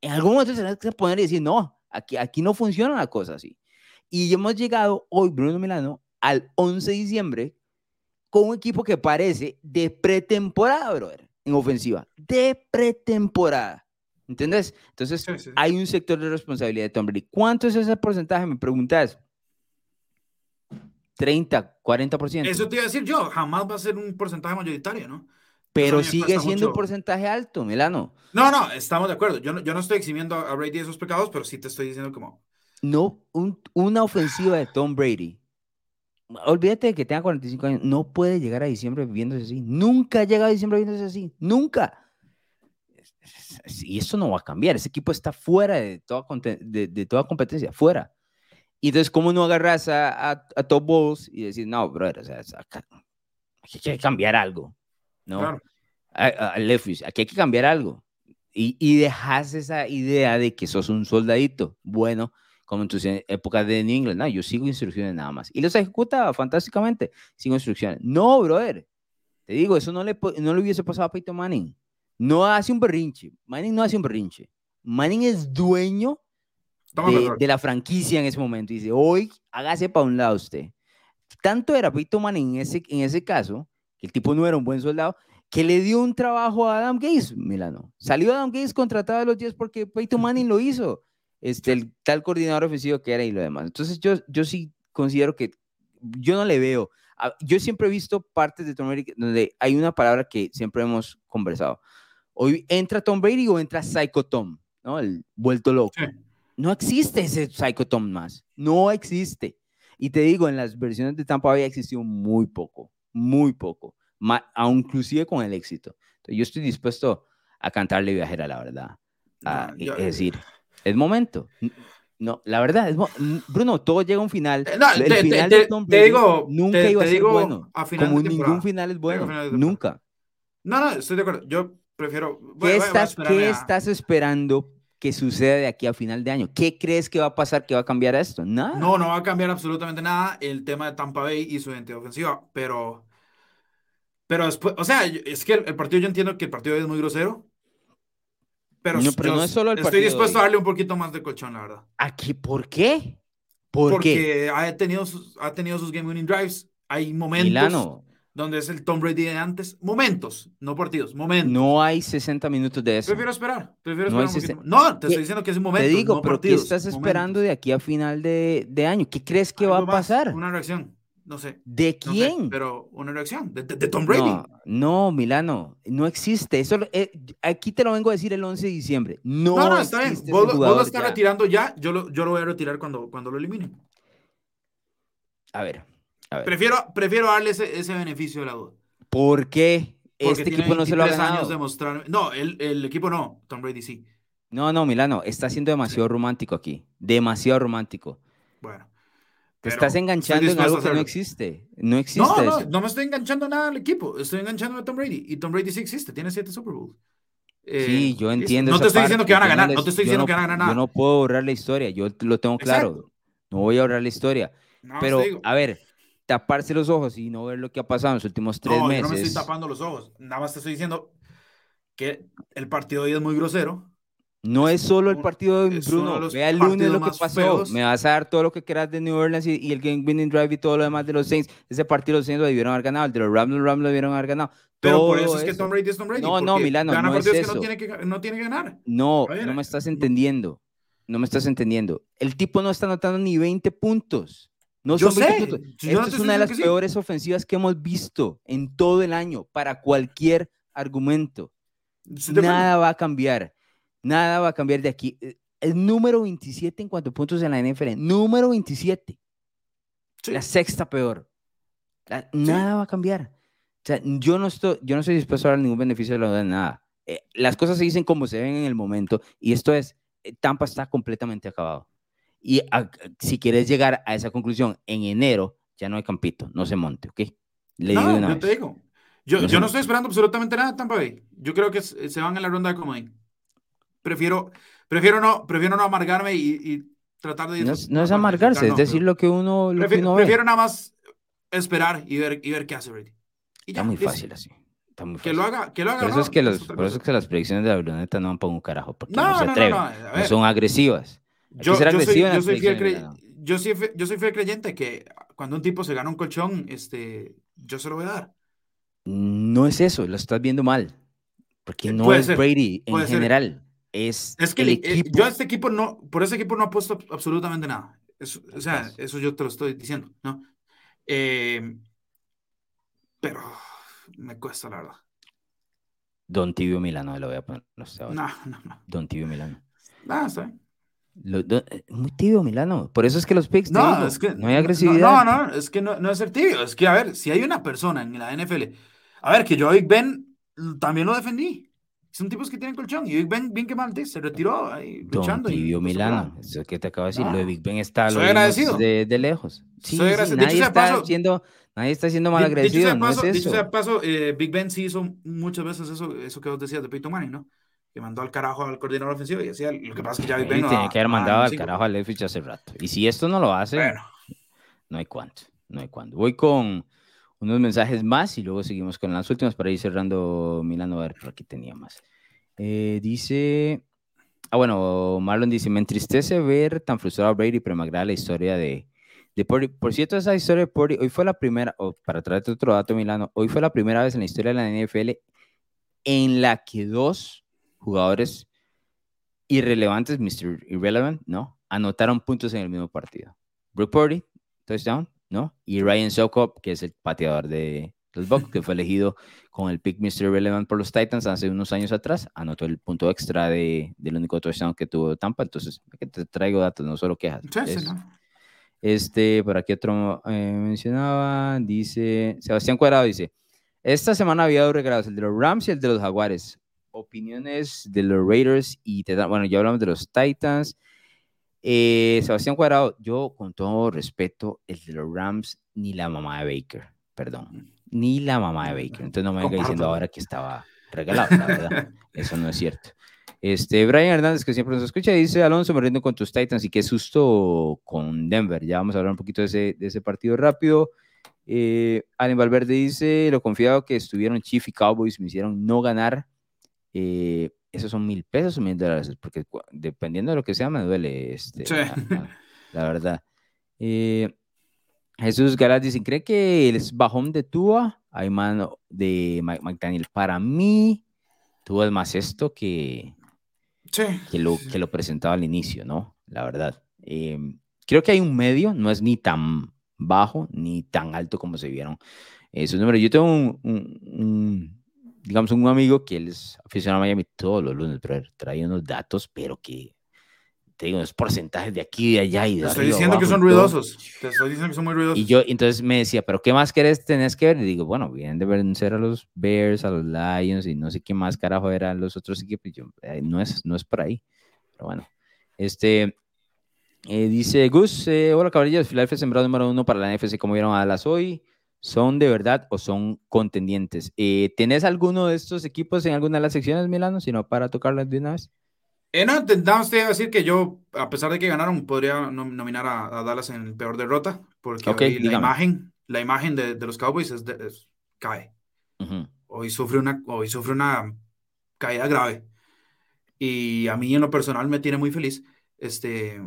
En algún momento se que poner y decir, no, aquí, aquí no funciona la cosa así. Y hemos llegado hoy, Bruno Milano, al 11 de diciembre, con un equipo que parece de pretemporada, brother en ofensiva de pretemporada. ¿Entendés? Entonces, hay un sector de responsabilidad de Tom Brady. ¿Cuánto es ese porcentaje? Me preguntas. 30, 40%. Eso te iba a decir yo, jamás va a ser un porcentaje mayoritario, ¿no? Pero sigue siendo un porcentaje alto, Melano. No, no, estamos de acuerdo. Yo no, yo no estoy eximiendo a Brady de esos pecados, pero sí te estoy diciendo como... No, una ofensiva de Tom Brady olvídate de que tenga 45 años, no puede llegar a diciembre viéndose así. Nunca ha llegado a diciembre viéndose así. Nunca. Y eso no va a cambiar. Ese equipo está fuera de toda, de, toda competencia, fuera. Y entonces, ¿cómo no agarras a, a, Top Balls y decir, no, brother, o sea, acá, aquí hay que cambiar algo? ¿No? Claro. A, aquí hay que cambiar algo. Y, y dejas esa idea de que sos un soldadito. Bueno, como en tus e, épocas de New England. No, yo sigo instrucciones nada más. Y los ejecutaba fantásticamente, sigo instrucciones. No, brother. Te digo, eso no le, no le hubiese pasado a Peyton Manning. No hace un berrinche. Manning no hace un berrinche. Manning es dueño de, la franquicia en ese momento. Y dice, hoy hágase para un lado usted. Tanto era Peyton Manning en ese, en ese caso, que el tipo no era un buen soldado, que le dio un trabajo a Adam Gates, Milano. Salió Adam Gates contratado a los 10 porque Peyton Manning lo hizo este, el tal coordinador ofensivo que era y lo demás. Entonces yo, yo sí considero que yo no le veo. Yo siempre he visto partes de Tom Brady donde hay una palabra que siempre hemos conversado. Hoy entra Tom Brady o entra Psycho Tom, ¿no? El vuelto loco. No existe ese Psycho Tom más. No existe. Y te digo, en las versiones de Tampa había existido muy poco. muy poco, aún inclusive con el éxito. yo estoy dispuesto a cantarle viajera, la verdad. Ah, es decir, es momento. No, la verdad, es, Bruno, todo llega a un final. Eh, no, el te, final te, de Tom Brady digo, nunca iba a ser bueno. Como ningún final es bueno. nunca. No, no, estoy de acuerdo. Yo prefiero. ¿Qué, estás, ¿qué estás esperando que suceda de aquí a final de año? ¿Qué crees que va a pasar que va a cambiar esto? Nada. No, no va a cambiar absolutamente nada el tema de Tampa Bay y su identidad ofensiva, pero. Pero después, o sea, es que el, partido, yo entiendo que el partido es muy grosero, pero, no, no es solo el estoy dispuesto a darle un poquito más de colchón, la verdad. ¿Aquí por qué? ¿Por Porque ha tenido sus, ha tenido sus game winning drives. Hay momentos donde es el Tom Brady de antes. Momentos, no partidos, momentos. No hay 60 minutos de eso. Prefiero esperar. Prefiero no, esperar no, te estoy diciendo que es un momento. Te digo, pero ¿qué estás esperando de aquí a final de, de año? ¿Qué crees que va a pasar? Una reacción. No sé. ¿De quién? pero una reacción. De, Tom Brady. No, Milano. No existe. Eso, eh, aquí te lo vengo a decir el 11 de diciembre. No, no, está bien. Vos, lo estás retirando ya. Yo lo, yo lo voy a retirar cuando, cuando lo eliminen. A ver. Prefiero, prefiero darle ese, ese beneficio de la duda. ¿Por qué? este equipo no se lo ha ganado. Años de mostrar... No, el, el equipo no. Tom Brady sí. No, no, Milano. Está siendo demasiado romántico aquí. Demasiado romántico. Bueno. Te estás enganchando en algo que no existe. No existe. No, no, no me estoy enganchando nada al equipo. Estoy enganchando a Tom Brady. Y Tom Brady sí existe. Tiene siete Super Bowls. Eh, sí, yo entiendo. No te estoy diciendo que van a ganar. No, te estoy diciendo que van a ganar nada. Yo no puedo borrar la historia. Yo lo tengo claro. No voy a borrar la historia. Pero, a ver, taparse los ojos y no ver lo que ha pasado en los últimos tres meses. No, yo no me estoy tapando los ojos. Nada más te estoy diciendo que el partido hoy es muy grosero no es solo el partido de Bruno. Vea el lunes lo que pasó. Me vas a dar todo lo que quieras de New Orleans y, el game winning drive y todo lo demás de los Saints. Ese partido los Saints lo debieron haber ganado. El de los Rams, los Rams lo debieron haber ganado. Pero por eso, es que Tom Brady es Tom Brady. No, no, Milano, no es eso. Que no, tiene que, no tiene que ganar. No, no me estás entendiendo. No me estás entendiendo. El tipo no está anotando ni 20 puntos. No Yo son 20 sé. puntos. Esta es una de las peores ofensivas que hemos visto en todo el año para cualquier argumento. Nada va a cambiar. Nada va a cambiar de aquí. Eh, el número 27 en cuanto a puntos en la NFL. Número 27. La sexta peor. nada va a cambiar. O sea, yo no estoy, yo no estoy dispuesto a dar ningún beneficio de la de nada. Eh, las cosas se dicen como se ven en el momento y esto es, eh, Tampa está completamente acabado. Y si quieres llegar a esa conclusión en enero, ya no hay campito, no se monte, ¿ok? Le no, yo te digo. Yo no, yo no estoy esperando absolutamente nada Tampa Bay. Yo creo que se van en la ronda de comodín prefiero, prefiero, no, prefiero no amargarme y, tratar de... No, es amargarse, es decir lo que uno, lo prefiero, prefiero nada más esperar y ver, y ver qué hace Brady. Está muy fácil así. Que lo haga, que lo haga. Por eso, es que los, por eso es que las predicciones de la Bruneta no van para un carajo, porque no, se atreven, no, son agresivas. yo, yo, soy, yo, soy fiel yo, soy, yo soy fiel creyente que cuando un tipo se gana un colchón, este, yo se lo voy a dar. No es eso, lo estás viendo mal. Porque no es Brady en general es, que el equipo. yo a este equipo no, por ese equipo no apuesto absolutamente nada. o sea, eso yo te lo estoy diciendo, ¿no? Eh, pero me cuesta, la verdad. Don Tibio Milano, lo voy a poner. No, no, no. Don Tibio Milano. No, está eh, muy tibio, Milano. Por eso es que los picks no, es que, no hay agresividad. No, no, es que no, no es ser tibio. Es que, a ver, si hay una persona en la NFL. A ver, que yo a Big Ben también lo defendí. Son tipos que tienen colchón. Y Big Ben, bien que mal, se retiró ahí luchando. y vio Milano, eso que te acabo de decir. lo de Big Ben está lo de, de, lejos. Sí, sí nadie, está paso, siendo, nadie está siendo mal agradecido. Dicho paso, no es sea paso eh, Big Ben sí hizo muchas veces eso, eso que vos decías de Peyton Manning, ¿no? Que mandó al carajo al coordinador ofensivo y decía lo que pasa es que ya Big Ben. Y tiene que haber mandado al carajo al Leftwich hace rato. Y si esto no lo hace, bueno. no hay cuánto. No hay cuánto. Voy con unos mensajes más y luego seguimos con las últimas para ir cerrando Milano. A ver, por aquí tenía más. Eh, dice, ah, bueno, Marlon dice, me entristece ver tan frustrado a Brady, pero me agrada la historia de, de Por cierto, esa historia de Porty, hoy fue la primera, o para traerte otro dato, Milano, hoy fue la primera vez en la historia de la NFL en la que dos jugadores irrelevantes, Mr. Irrelevant, ¿no? Anotaron puntos en el mismo partido. Brooke Purdy, touchdown, ¿no? Y Ryan Sokop, que es el pateador de, los Bucks, que fue elegido con el pick Mr. Relevant por los Titans hace unos años atrás, anotó el punto extra de, del único touchdown que tuvo Tampa, entonces te traigo datos, no solo quejas. Este, por aquí otro eh, mencionaba, dice, Sebastián Cuadrado dice, esta semana había dos regalados, el de los Rams y el de los Jaguares. Opiniones de los Raiders y, bueno, ya hablamos de los Titans. Eh, Sebastián Cuadrado, yo con todo respeto, el de los Rams, ni la mamá de Baker, perdón, ni la mamá de Baker. Entonces no me venga diciendo ahora que estaba regalado, la verdad. Eso no es cierto. Este, Brian Hernández, que siempre nos escucha, dice, Alonso, me rindo con tus Titans y qué susto con Denver. Ya vamos a hablar un poquito de ese, de ese partido rápido. Eh, Allen Valverde dice, lo confiado que estuvieron Chief y Cowboys me hicieron no ganar. Eh, esos son mil pesos o mil dólares, porque dependiendo de lo que sea me duele, este, [laughs] la, verdad. Eh, Jesús Galás dice, ¿cree que el bajón de Tua hay mano de McDaniel? Para mí, Tua es más esto que, que, lo, que lo presentaba al inicio, ¿no? La verdad. creo que hay un medio, no es ni tan bajo ni tan alto como se vieron esos números. Yo tengo un, digamos, un amigo que él es aficionado a Miami todos los lunes, pero trae unos datos, pero que te digo, unos porcentajes de aquí, de allá y de Te estoy diciendo que son ruidosos. Te estoy diciendo que son muy ruidosos. Y yo entonces me decía, ¿pero qué más querés, tenés que ver? Y digo, bueno, vienen de vencer a los Bears, a los Lions y no sé qué más carajo eran los otros equipos. Yo, no, es, no es por ahí. Pero bueno, este, eh, dice Gus, eh, hola caballeros, Philadelphia sembrado número uno para la NFC, ¿cómo vieron a Dallas hoy? ¿Son de verdad o son contendientes? Eh, ¿Tenés alguno de estos equipos en alguna de las secciones, Milano, sino para tocarlas de una vez? Eh, no, intentamos decir que yo, a pesar de que ganaron, podría nominar a, Dallas en el peor derrota, porque la imagen, la imagen de, los Cowboys es, cae. hoy, sufre una, hoy sufre una caída grave. Y a mí en lo personal me tiene muy feliz. Este,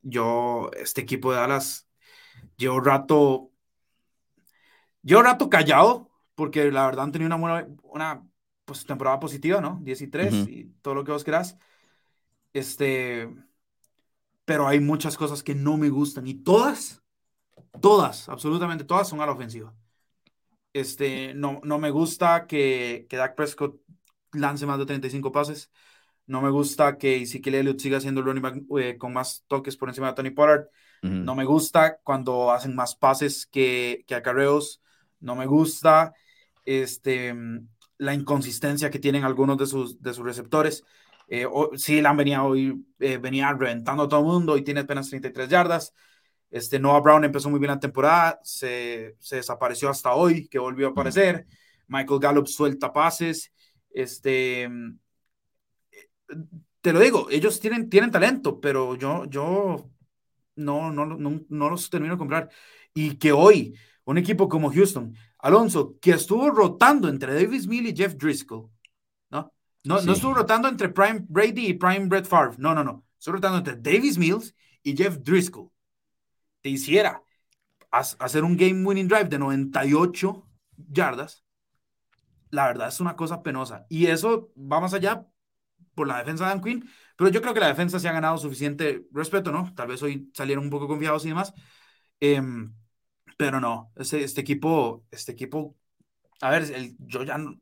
yo, este equipo de Dallas, llevo rato, llevo rato callado, porque la verdad han tenido una buena, una pues, temporada positiva, ¿no? 10 y 3 y todo lo que vos querás. Este, pero hay muchas cosas que no me gustan y todas, todas, absolutamente todas son a la ofensiva. Este, no, no me gusta que, que Dak Prescott lance más de 35 pases. No me gusta que Ezekiel Elliott siga siendo el running back eh, con más toques por encima de Tony Pollard. No me gusta cuando hacen más pases que, que acarreos. No me gusta este, la inconsistencia que tienen algunos de sus, de sus receptores. Eh, sí, han venía hoy, eh, venía reventando a todo el mundo y tiene apenas 33 yardas. Este, Noah Brown empezó muy bien la temporada, se, se desapareció hasta hoy, que volvió a aparecer. Michael Gallup suelta pases. Este, te lo digo, ellos tienen, tienen talento, pero yo, yo no, no, no, no los termino de comprar. Y que hoy, un equipo como Houston, Alonso, que estuvo rotando entre Davis Mill y Jeff Driscoll, ¿no? No, no estuvo rotando entre Prime Brady y Prime Brett Favre, no, no, no. Estuvo rotando entre Davis Mills y Jeff Driscoll. Te hiciera hacer un game winning drive de 98 yardas, la verdad es una cosa penosa. Y eso va más allá por la defensa de Dan Quinn, pero yo creo que la defensa se ha ganado suficiente respeto, ¿no? Tal vez hoy salieron un poco confiados y demás. Em, pero no, este, este, equipo, este equipo, a ver, el, yo ya no,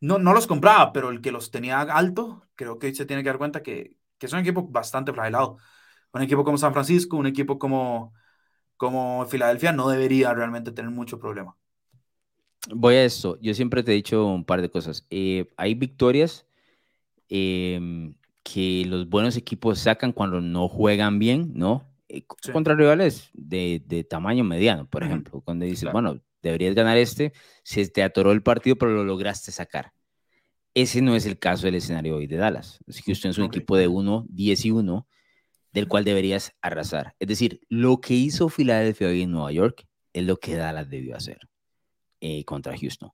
no, los compraba, pero el que los tenía alto, creo que se tiene que dar cuenta que, que es un equipo bastante flagelado. Un equipo como San Francisco, un equipo como, como Filadelfia no debería realmente tener mucho problema. Voy a eso. Yo siempre te he dicho un par de cosas. Eh, hay victorias Em, que los buenos equipos sacan cuando no juegan bien, ¿no? Eh, contra rivales de, de, tamaño mediano, por ejemplo, cuando dices, bueno, deberías ganar este, se te atoró el partido, pero lo lograste sacar. Ese no es el caso del escenario hoy de Dallas. Houston es un equipo de 1, 10 y 1, del cual deberías arrasar. Es decir, lo que hizo Filadelfia hoy en Nueva York es lo que Dallas debió hacer eh, contra Houston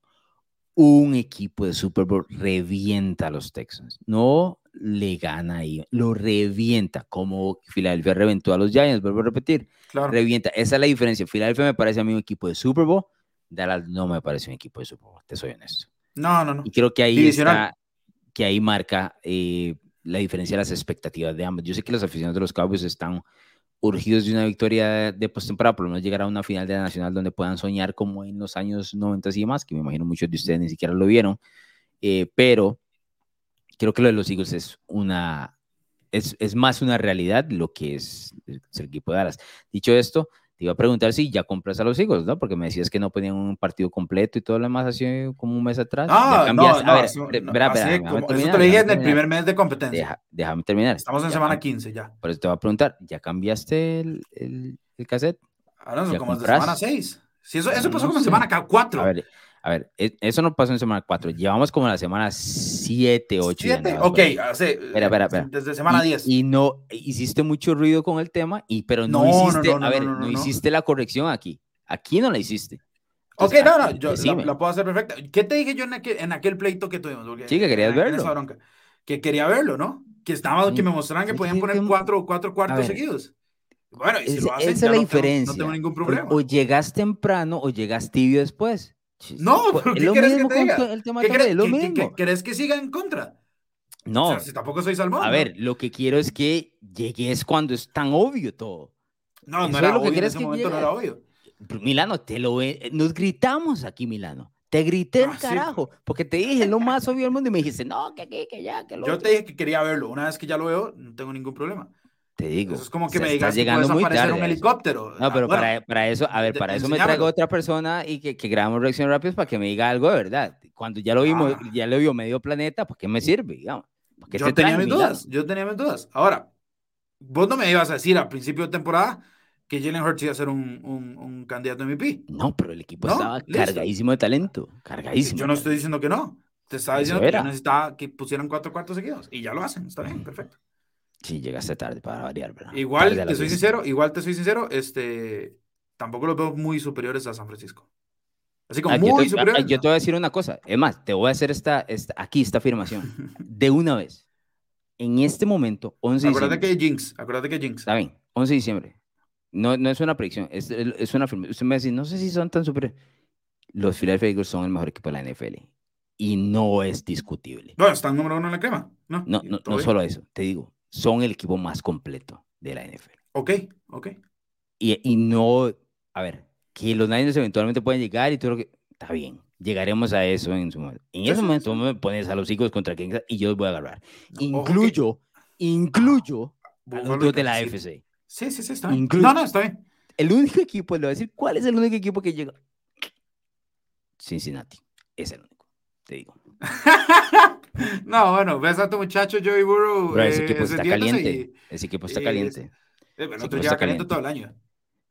un equipo de Super Bowl revienta a los Texans. No le gana ahí, lo revienta, como Filadelfia reventó a los Giants, vuelvo a repetir. Revienta. Esa es la diferencia. Filadelfia me parece a mí un equipo de Super Bowl, Dallas no me parece un equipo de Super Bowl, te soy honesto. No, no, no. Y creo que ahí está, que ahí marca eh, la diferencia de las expectativas de ambos. Yo sé que los aficionados de los Cowboys están urgidos de una victoria de postemporada, por lo menos llegar a una final de la Nacional donde puedan soñar como en los años 90 y demás, que me imagino muchos de ustedes ni siquiera lo vieron, eh, pero creo que lo de los Eagles es una, es, es, más una realidad lo que es, el equipo de Dallas. Dicho esto, te iba a preguntar si ya compras a los hijos, ¿no? Porque me decías que no ponían un partido completo y todo lo demás hace como un mes atrás. Ah, no, no, a ver, eso, espera, espera, eso te lo dije en el primer mes de competencia. déjame terminar. Estamos en semana 15 ya. Por eso te voy a preguntar, ¿ya cambiaste el, el, el cassette? Ah, no, como de semana 6. Sí, eso, eso pasó como en semana 4. A ver, a ver, e, eso no pasó en semana 4. Llevamos como la semana 7, 8. 7, ok. Hace, espera, espera, espera. Desde semana 10. Y, no hiciste mucho ruido con el tema, y, pero no, hiciste, a ver, no, hiciste la corrección aquí. Aquí no la hiciste. ok, no, no, yo la, puedo hacer perfecta. ¿Qué te dije yo en aquel, en aquel pleito que tuvimos? sí, que querías verlo. que quería verlo, ¿no? Que estaba, que me mostraran que podían poner cuatro, cuatro cuartos seguidos. Bueno, y si lo hacen, esa es la diferencia. no tengo ningún problema. O llegas temprano o llegas tibio después. No, ¿qué quieres que te diga? ¿Qué, crees, que siga en contra? No. O sea, si tampoco soy salmón. A ver, lo que quiero es que llegues cuando es tan obvio todo. No, no era obvio, en ese momento no era obvio. Milano, te lo nos gritamos aquí, Milano. Te grité el ah, carajo, porque te dije lo más obvio del mundo y me dijiste, no, que aquí, que ya, que lo Yo te dije que quería verlo. Una vez que ya lo veo, no tengo ningún problema. Te digo. Eso es como que me digas llegando que muy tarde un helicóptero. No, pero para, para, eso, a ver, para eso me traigo otra persona y que, que grabamos reacciones rápidas para que me diga algo de verdad. Cuando ya lo vimos, ah. ya lo vio medio planeta, ¿por qué me sirve? Digamos? Yo tenía mis dudas, yo tenía mis dudas. Ahora, vos no me ibas a decir al principio de temporada que Jalen Hurts iba a ser un, un, un candidato MVP. No, pero el equipo estaba cargadísimo de talento, cargadísimo. Yo no estoy diciendo que no. Te estaba diciendo que necesitaba que pusieran cuatro cuartos seguidos y ya lo hacen, está bien, perfecto. Sí, llegaste tarde para variar, ¿verdad? Igual, te soy sincero, igual te soy sincero, este, tampoco los veo muy superiores a San Francisco. Así como ah, muy yo superiores. Yo te voy a decir una cosa, es más, te voy a hacer esta, esta aquí esta afirmación, [laughs] de una vez. En este momento, 11 de acuérdate que Jinx, acuérdate que Jinx. Está bien, 11 de diciembre. No, no es una predicción, es, es una afirmación. Usted me decir, no sé si son tan superiores. Los Philadelphia Eagles son el mejor equipo de la NFL y no es discutible. No, están número uno en la crema. No, no, no, no solo eso, te digo, son el equipo más completo de la NFL. Ok, ok. Y, y no, a ver, que los Niners eventualmente pueden llegar y todo lo que... Está bien, llegaremos a eso en su momento. En ese momento me pones a los hijos contra quien y yo los voy a agarrar. Incluyo, incluyo a los de la AFC. Sí, sí, sí, está bien. no, no, está bien. El único equipo, le voy a decir, ¿cuál es el único equipo que llega? Cincinnati. Es el único, te digo. [laughs] [laughs] no, bueno, ves a tu muchacho Joey Burrow. ese equipo está caliente. ese equipo está caliente. está caliente todo el año.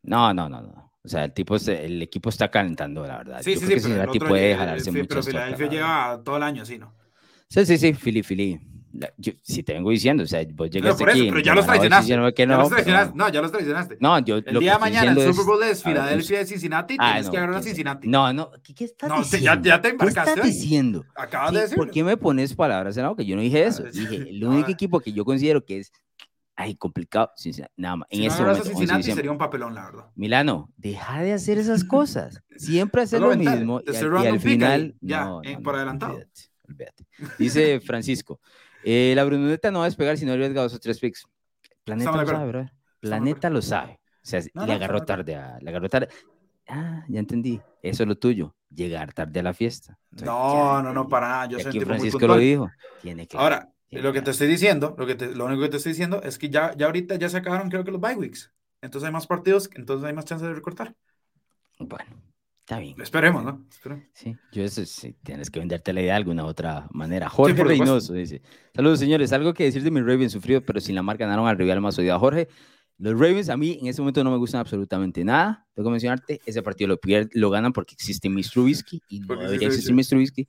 No, no, no, no. O sea, el, tipo, el equipo está calentando, la verdad. Sí, Yo sí, creo sí. Que puede jalarse mucho. Pero Filadelfia lleva todo el año así, ¿no? Sí, sí, sí, Fili, Fili. Yo, si te vengo diciendo, o sea, vos llegaste no, aquí. Pero ya los traicionaste. No, ya los traicionaste. No, ya los traicionaste. No, yo. El día de mañana el Super Bowl es Filadelfia de Cincinnati. Ah, tienes que agarrar a Cincinnati. No, no. ¿Qué, qué estás no, diciendo? Ya, ya te embarcaste. ¿Qué estás diciendo? Acabas de decir. ¿Por qué me pones palabras en la boca? Yo no dije eso. Dije, [laughs] el único equipo que yo considero que es ay, complicado. Nada más. En si ese no momento, Cincinnati sería un papelón, la verdad. Milano, deja de hacer esas cosas. Siempre hacer lo mismo. Y al, y al final. Ya, no, por adelantado. Olvídate. Dice Francisco. Eh, la Bruneta no va a despegar si no arriesga dos o tres picks. Planeta lo sabe, bro. Planeta lo sabe. O sea, le agarró tarde a, le agarró tarde. Ah, ya entendí. Eso es lo tuyo. Llegar tarde a la fiesta. no, no, no, para nada. Yo aquí Francisco lo dijo. Tiene que. Ahora, lo que te estoy diciendo, lo, que te, lo único que te estoy diciendo es que ya, ya ahorita ya se acabaron, creo que los bye weeks. Entonces hay más partidos, entonces hay más chance de recortar. Bueno, Está bien. Esperemos, ¿no? Sí, yo eso sí, tienes que venderte la idea de alguna otra manera. Jorge Reynoso dice: Saludos, señores. Algo que decir de mis Ravens sufrido, pero sin la marca ganaron al rival más odiado. Jorge, los Ravens a mí en ese momento no me gustan absolutamente nada. Tengo que mencionarte: ese partido lo, lo ganan porque existe Mr. Trubisky y no debería existir. Trubisky.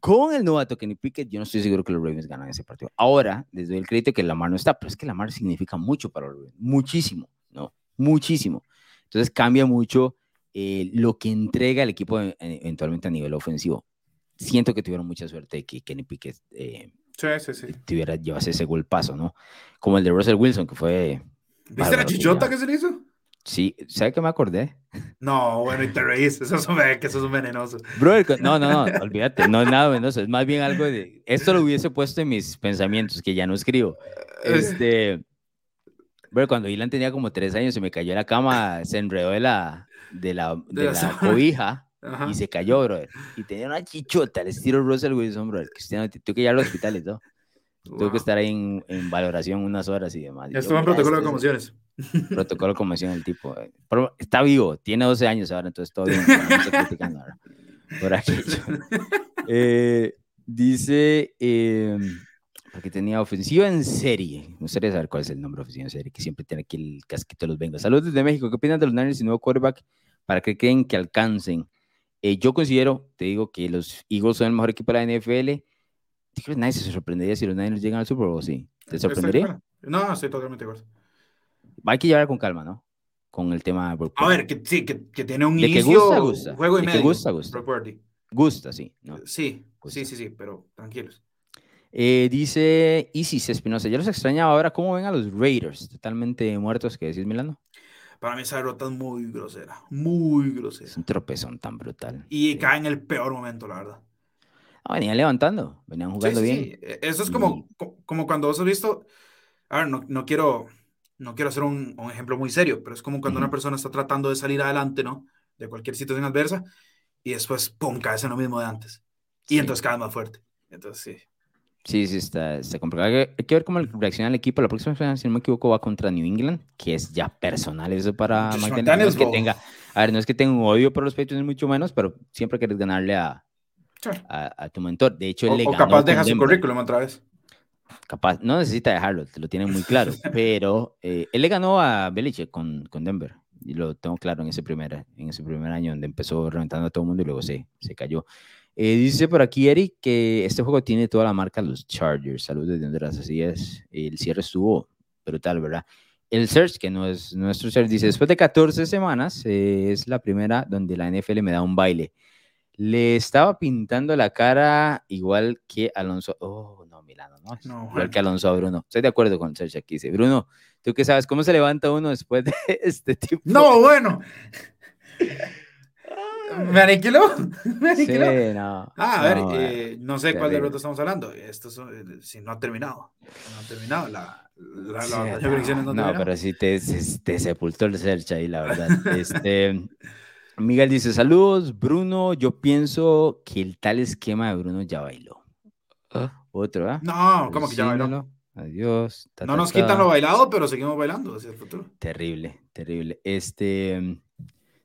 Con el novato Kenny Pickett, yo no estoy seguro que los Ravens ganan ese partido. Ahora, desde el crédito que Lamar no está, pero es que Lamar significa mucho para los Ravens. Muchísimo, ¿no? Muchísimo. Entonces cambia mucho eh, lo que entrega el equipo eventualmente a nivel ofensivo. Siento que tuvieron mucha suerte que Kenny Pickett eh, sí, sí, sí. tuviera, llevase ese golpazo, ¿no? Como el de Russell Wilson, que fue... ¿Viste la chichota que se le hizo? Sí, ¿sabes que me acordé? No, bueno, y te reís, eso es un, que eso es un venenoso. Bro, no, no, no, olvídate, no es nada venenoso, es más bien algo de... Esto lo hubiese puesto en mis pensamientos, que ya no escribo. Este... Bro, cuando Ilan tenía como tres años, se me cayó en la cama, se enredó de la, de la, de, la, cobija y se cayó, brother. Y tenía una chichota al estilo Russell Wilson, brother. Cristiano, tuve que ir al hospital y todo. Tuve que estar ahí en, en, valoración unas horas y demás. Estuvo en protocolo de conmociones. [laughs] Protocolo de conmoción el tipo. Eh. está vivo, tiene 12 años ahora, entonces todo bien. Por aquí. [laughs] Eh, dice, eh, porque tenía ofensiva en serie. Me gustaría saber cuál es el nombre ofensiva en serie, que siempre tiene aquí el casquito de los Bengals. Saludos desde México. ¿Qué opinan de los Niners y nuevo quarterback para que creen que alcancen? Eh, yo considero, te digo, que los Eagles son el mejor equipo de la NFL. Dije, nadie se sorprendería si los Niners llegan al Super Bowl, ¿sí? ¿Te sorprendería? No, estoy totalmente de acuerdo. Hay que llevar con calma, ¿no? Con el tema de A ver, que sí, que, que tiene un inicio, gusta, gusta. juego y de medio. Que gusta, gusta. Gusta, sí. ¿no? Sí, sí, sí, sí, pero tranquilos. Eh, dice Isis Espinosa, ya los extrañaba ahora, ¿cómo ven a los Raiders? Totalmente muertos, ¿qué decís, Milano? Para mí esa derrota es muy grosera, muy grosera. Es un tropezón tan brutal. Y cae en el peor momento, la verdad. Ah, venían levantando, venían jugando bien. Sí. E, eso es como, como cuando vos has visto, a ver, no, no quiero, no quiero hacer un, un, ejemplo muy serio, pero es como cuando una persona está tratando de salir adelante, ¿no? De cualquier situación adversa, y después, pum, caes en lo mismo de antes. Y entonces caes más fuerte. Entonces, sí. Sí, sí, está, está complicado. Hay que, ver cómo reacciona el equipo. La próxima semana, si no me equivoco, va contra New England, que es ya personal eso para McDaniels. No es que tenga, a ver, no es que tenga un odio por los Patriots, mucho menos, pero siempre quieres ganarle a, a, tu mentor. De hecho, él o, le o capaz deja su currículum otra vez. Capaz, no necesita dejarlo, te lo tienen muy claro. [laughs] pero eh, él le ganó a Belichick con, con Denver. Y lo tengo claro en ese primer, en ese primer año donde empezó reventando a todo el mundo y luego se, se cayó. Eh, dice por aquí Eric que este juego tiene toda la marca los Chargers. Saludos de Honduras, así es. El cierre estuvo brutal, ¿verdad? El search, que no es nuestro search, dice, después de 14 semanas, eh, es la primera donde la NFL me da un baile. Le estaba pintando la cara igual que Alonso. Oh, no, Milano, no. no igual que Alonso a Bruno. Estoy de acuerdo con el search aquí. Dice, Bruno, ¿tú qué sabes? ¿Cómo se levanta uno después de [laughs] este tipo? No, bueno. ¿Me aniquiló? [laughs] ¿Me aniquiló? Sí, no. Ah, a ver, no, eh, no sé cuál derrota estamos hablando. Esto eh, si no ha terminado. No ha terminado. La, la, sí, la, no, no, no pero sí te, te, sepultó el search ahí, la verdad. este, Miguel dice: Saludos, Bruno. Yo pienso que el tal esquema de Bruno ya bailó. ¿Ah? Otro, ¿ah? No, ¿cómo que ya bailó? Adiós. Ta, no ta, nos quitan lo bailado, pero seguimos bailando hacia el futuro. Terrible, terrible. Este.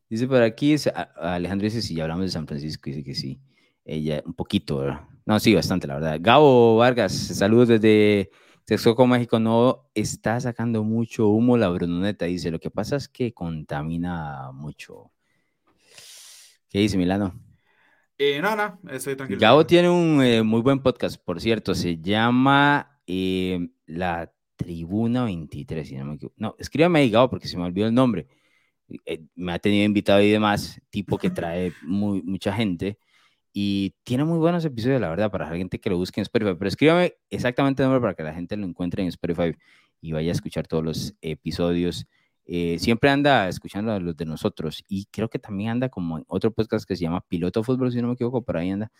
Dice por aquí, Alejandro dice si ya hablamos de San Francisco, dice que sí. Ella, un poquito, ¿verdad? No, sí, bastante, la verdad. Gabo Vargas, saludos desde Texcoco, México. No está sacando mucho humo la Brunoneta, dice. Lo que pasa es que contamina mucho. ¿Qué dice Milano? Eh, no, no, estoy tranquilo. Gabo tiene un eh, muy buen podcast, por cierto. Se llama eh, La Tribuna 23, si no me equivoco. No, escríbame ahí, Gabo, porque se me olvidó el nombre. Eh, me ha tenido invitado y demás, tipo que trae muy, mucha gente y tiene muy buenos episodios, la verdad, para la gente que lo busque en Spotify. Pero escríbame exactamente el nombre para que la gente lo encuentre en Spotify y vaya a escuchar todos los episodios. Eh, siempre anda escuchando a los de nosotros y creo que también anda como en otro podcast que se llama Piloto Fútbol, si no me equivoco, por ahí anda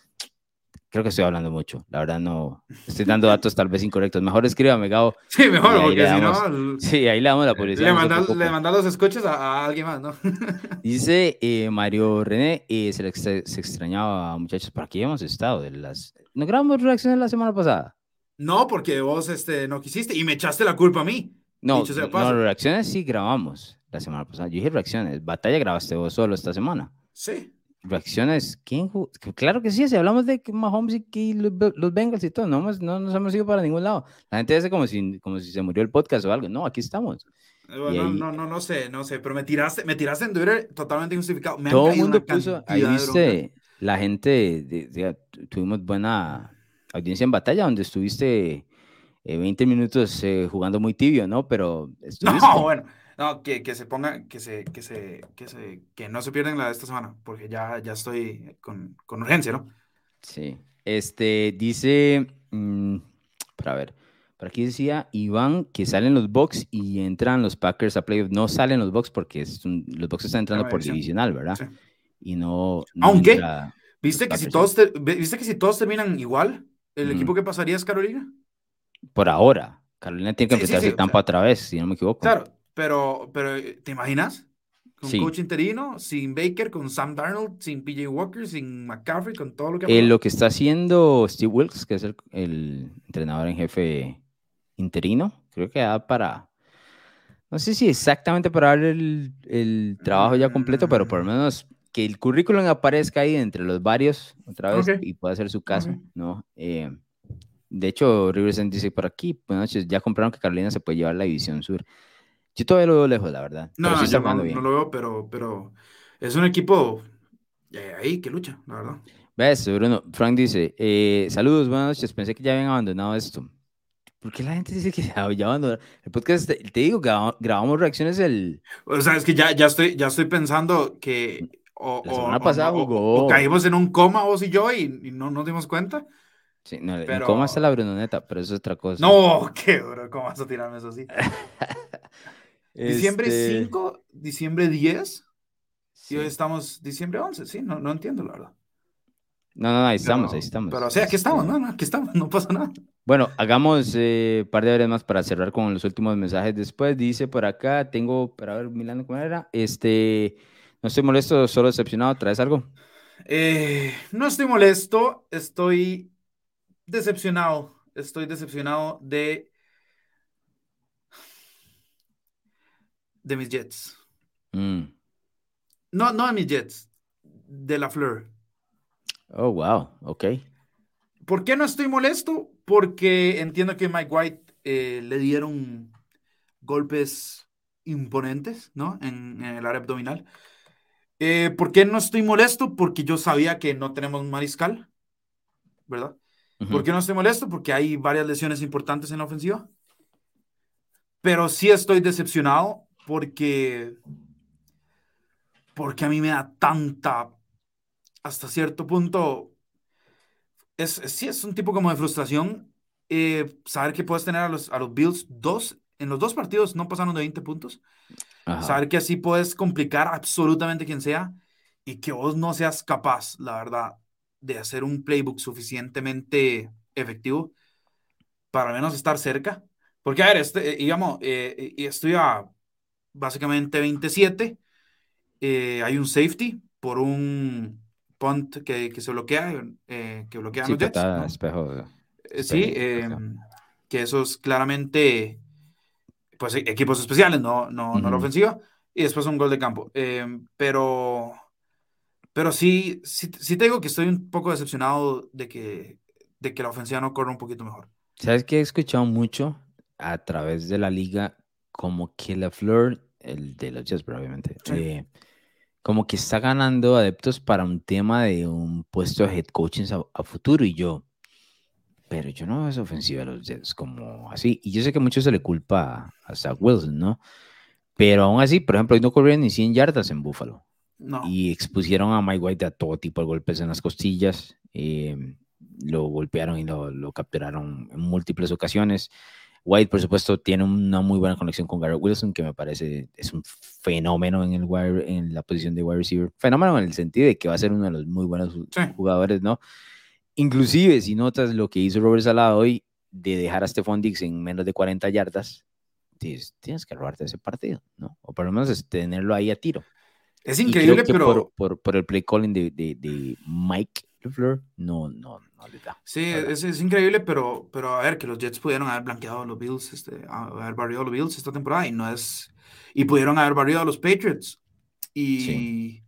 creo que estoy hablando mucho. La verdad no estoy [laughs] dando datos tal vez incorrectos. Mejor escríbame, Gabo. Sí, mejor, porque si no... Sí, ahí le damos la publicidad. Le manda, los escuches a, a, alguien más, ¿no? [laughs] Dice eh, Mario René, eh, se, le, se, extrañaba, muchachos, ¿para qué hemos estado? De las... ¿No grabamos reacciones la semana pasada? No, porque vos este, no quisiste y me echaste la culpa a mí. No, no, reacciones sí grabamos la semana pasada. Yo dije reacciones. Batalla grabaste vos solo esta semana. Sí reacciones. ¿Quién claro que sí, si hablamos de Mahomes y los, los Bengals y todo, no, no nos hemos ido para ningún lado. La gente dice como si, como si se murió el podcast o algo. No, aquí estamos. no, no, no, no sé, no sé, pero me tiraste, me tiraste en Twitter totalmente injustificado. Me todo el mundo puso, ahí viste, la gente, tuvimos buena audiencia en batalla, donde estuviste 20 eh, minutos eh, jugando muy tibio, ¿no? Pero [laughs] estuviste. No, bueno. No, que, que se ponga, que se, que se, que se, que no se pierdan la de esta semana, porque ya, ya estoy con, con urgencia, ¿no? Sí. Este, dice, mmm, para ver, por aquí decía Iván que salen los box y entran los Packers a playoff. No salen los box porque es los box están entrando por divisional, ¿verdad? Sí. Y no. no Aunque, ¿viste que, si todos ¿viste que si todos terminan igual, el mm. equipo que pasaría es Carolina? Por ahora. Carolina tiene que sí, enfrentarse sí, sí, Tampa o sea, otra vez, si no me equivoco. Claro, pero, pero, ¿te imaginas? con coach interino, sin Baker, con Sam Darnold, sin PJ Walker, sin McCaffrey, con todo lo que... Eh, lo que está haciendo Steve Wilkes, que es el, entrenador en jefe interino, creo que da para... No sé si exactamente para dar el, trabajo ya completo, pero por lo mm. menos que el currículum aparezca ahí entre los varios otra vez y pueda hacer su caso, ¿no? Eh, de hecho, Riversen dice por aquí, bueno, ya compraron que Carolina se puede llevar la división sur. Yo todavía lo veo lejos, la verdad. No, no, lo veo, pero, pero es un equipo eh, ahí que lucha, la verdad. ¿Ves, Bruno? Frank dice, eh, saludos, buenas noches, pensé que ya habían abandonado esto. ¿Por qué la gente dice que [laughs] ya abandonaron? El podcast, te, digo, grabamos, reacciones el... O sea, es que ya, ya, estoy, ya estoy pensando que... O, la semana pasada jugó... O, caímos en un coma vos y yo y, no nos dimos cuenta. Sí, no, pero... ¿Cómo está la Brunoneta? Pero eso es otra cosa. No, [laughs] qué bro, ¿cómo vas a tirarme eso así? [laughs] Diciembre 5, este diciembre 10. Y hoy estamos diciembre 11, sí, no, no entiendo la verdad. No, no, ahí estamos, ahí estamos. Pero o sea, aquí estamos, no, no, aquí estamos, no pasa nada. Bueno, hagamos un eh, par de horas más para cerrar con los últimos mensajes. Después dice por acá, tengo, para ver, Milano, ¿cómo era? Este, no estoy molesto, solo decepcionado, ¿traes algo? Eh, no estoy molesto, estoy decepcionado. Estoy decepcionado de de mis Jets. Mm. No, no de mis Jets, de la Fleur. Oh, wow, ok. ¿Por qué no estoy molesto? Porque entiendo que Mike White eh, le dieron golpes imponentes, ¿no? En, el área abdominal. Eh, ¿Por qué no estoy molesto? Porque yo sabía que no tenemos mariscal, ¿verdad? ¿Por qué no estoy molesto? Porque hay varias lesiones importantes en la ofensiva. Pero sí estoy decepcionado porque, porque a mí me da tanta, hasta cierto punto, es, sí es un tipo como de frustración eh, saber que puedes tener a los, a los Bills dos, en los dos partidos no pasaron de 20 puntos, saber que así puedes complicar absolutamente quien sea y que vos no seas capaz, la verdad, de hacer un playbook suficientemente efectivo para al menos estar cerca. Porque, a ver, este, eh, digamos, eh, estoy a básicamente 27. Eh, hay un safety por un punt que, que se bloquea, eh, que bloquea los Jets. Espejo, eh, sí, que esos claramente, pues e, equipos especiales, no, no, no la ofensiva. Y después un gol de campo. Pero, pero sí, sí, sí te digo que estoy un poco decepcionado de que, de que la ofensiva no corra un poquito mejor. ¿Sabes que he escuchado mucho a través de la liga? Como que la Flor el de los Jets, probablemente. Eh, como que está ganando adeptos para un tema de un puesto de head coaching a, futuro y yo, pero yo no esa ofensiva de los Jets como así. Y yo sé que mucho se le culpa a Zach Wilson, ¿no? Pero aún así, por ejemplo, hoy no corrieron ni 100 yardas en Buffalo. Y expusieron a Mike White a todo tipo de golpes en las costillas. Eh, lo golpearon y lo, lo capturaron en múltiples ocasiones. White, por supuesto, tiene una muy buena conexión con Garrett Wilson, que me parece es un fenómeno en, el wire, en la posición de wide receiver. Fenómeno en el sentido de que va a ser uno de los muy buenos jugadores, ¿no? Inclusive, si notas lo que hizo Robert Salado hoy, de dejar a Stephon Diggs en menos de 40 yardas, tienes, que robarte ese partido, ¿no? O por lo menos tenerlo ahí a tiro. Es increíble, pero... Por, por, el play calling de, de, de Mike LeFleur, no, no, Sí, es, es, increíble, pero, pero a ver, que los Jets pudieron haber blanqueado a los Bills, este, haber barrido a los Bills esta temporada y no es. Y pudieron haber barrido a los Patriots. Y.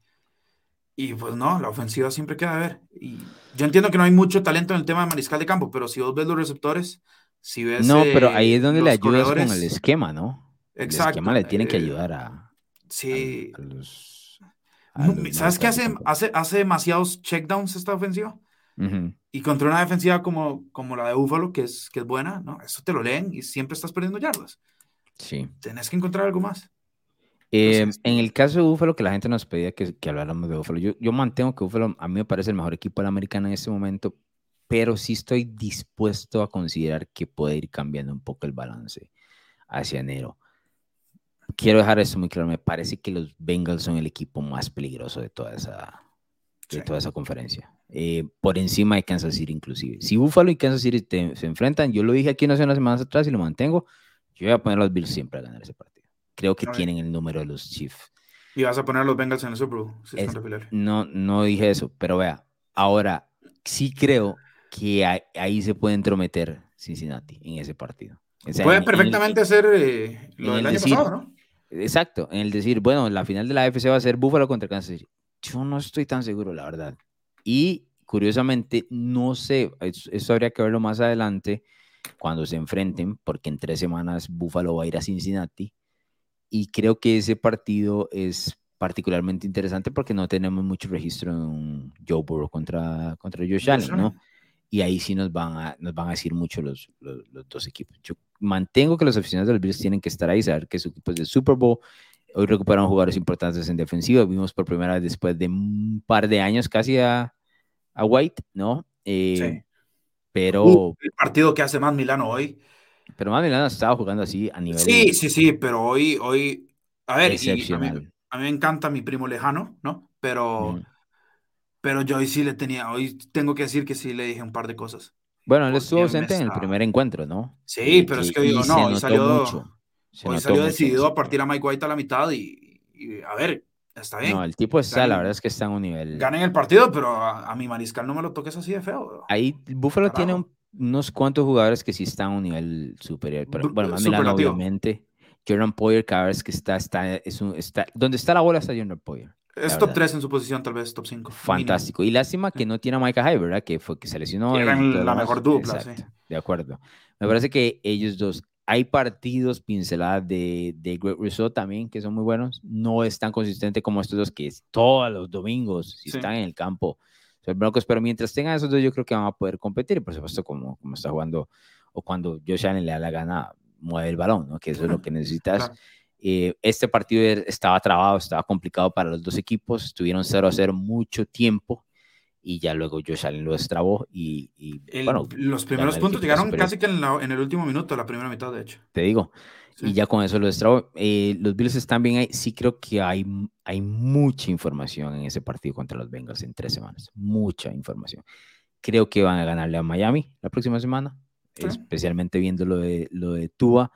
Y pues no, la ofensiva siempre queda a ver. Y yo entiendo que no hay mucho talento en el tema de mariscal de campo, pero si vos ves los receptores, si ves. No, pero ahí es donde le ayudas con el esquema, ¿no? Exacto. El esquema le tiene que eh, ayudar a. Sí. los, ¿Sabes qué hace, hace, hace demasiados checkdowns esta ofensiva? Y contra una defensiva como, como la de Buffalo, que es, que es buena, ¿no? Eso te lo leen y siempre estás perdiendo yardas. Sí. Tenés que encontrar algo más. Eh, en el caso de Buffalo, que la gente nos pedía que, que habláramos de Buffalo, yo, yo mantengo que Buffalo a mí me parece el mejor equipo de la americana en este momento, pero sí estoy dispuesto a considerar que puede ir cambiando un poco el balance hacia enero. Quiero dejar esto muy claro, me parece que los Bengals son el equipo más peligroso de toda esa, de toda esa conferencia. Eh, por encima de Kansas City inclusive. Si Buffalo y Kansas City se enfrentan, yo lo dije aquí unas semanas atrás y lo mantengo, yo voy a poner a los Bills siempre a ganar ese partido. Creo que tienen el número de los Chiefs. Y vas a poner a los Bengals en el Super Bowl. no, no dije eso, pero vea, ahora sí creo que ahí, se puede entrometer Cincinnati en ese partido. puede perfectamente ser eh, lo del año pasado, ¿no? Exacto, en el decir, bueno, la final de la AFC va a ser Buffalo contra Kansas City. Yo no estoy tan seguro, la verdad. Y curiosamente, no sé, eso habría que verlo más adelante cuando se enfrenten, porque en tres semanas Buffalo va a ir a Cincinnati. Y creo que ese partido es particularmente interesante porque no tenemos mucho registro en Joe Burrow contra, contra Josh Allen, ¿no? Y ahí sí nos van a, nos van a decir mucho los, los, dos equipos. Yo mantengo que los aficionados de los Bills tienen que estar ahí, saber que su equipo es de Super Bowl. Hoy recuperaron jugadores importantes en defensiva. Vimos por primera vez después de un par de años casi a, a White, ¿no? Eh, sí. Pero. Uh, el partido que hace más Milano hoy. Pero más Milano estaba jugando así a nivel. Sí, sí, sí, pero hoy. hoy a ver, a, mí, me encanta mi primo lejano, ¿no? Pero. Pero yo hoy sí le tenía. Hoy tengo que decir que sí le dije un par de cosas. Bueno, él estuvo ausente en el primer encuentro, ¿no? Sí, pero es que digo, no, hoy salió, hoy salió decidido a partir a Mike White a la mitad y, a ver, está bien. No, el tipo está, la verdad es que está en un nivel. Ganen el partido, pero a, mi mariscal no me lo toques así de feo. Ahí Buffalo tiene unos cuantos jugadores que sí están a un nivel superior. Pero, bueno, más Milano, obviamente. Jordan Poyer, cada vez que está, está, es un, está, donde está la bola está Jordan Poyer. Es top 3 en su posición, tal vez top 5. Fantástico. Y lástima que no tiene a Micah Hyde, ¿verdad? Que fue que se lesionó. Era la mejor dupla, sí. De acuerdo. Me parece que ellos dos, hay partidos pinceladas de, de Greg Rousseau también que son muy buenos. No es tan consistente como estos dos que es todos los domingos, si están en el campo. Broncos, pero mientras tengan esos dos, yo creo que van a poder competir. Por supuesto, como, como está jugando o cuando Josh Allen le da la gana, mueve el balón, ¿no? Que eso es lo que necesitas. Eh, este partido er, estaba trabado, estaba complicado para los dos equipos, estuvieron 0 a 0 mucho tiempo y ya luego Josh Allen lo destrabó y, bueno, los primeros puntos llegaron casi que en, en, el último minuto, la primera mitad de hecho. Te digo, y ya con eso lo destrabó. Eh, los Bills están bien ahí, sí creo que hay, hay mucha información en ese partido contra los Bengals en tres semanas, mucha información. Creo que van a ganarle a Miami la próxima semana, especialmente viendo lo de, lo de Tua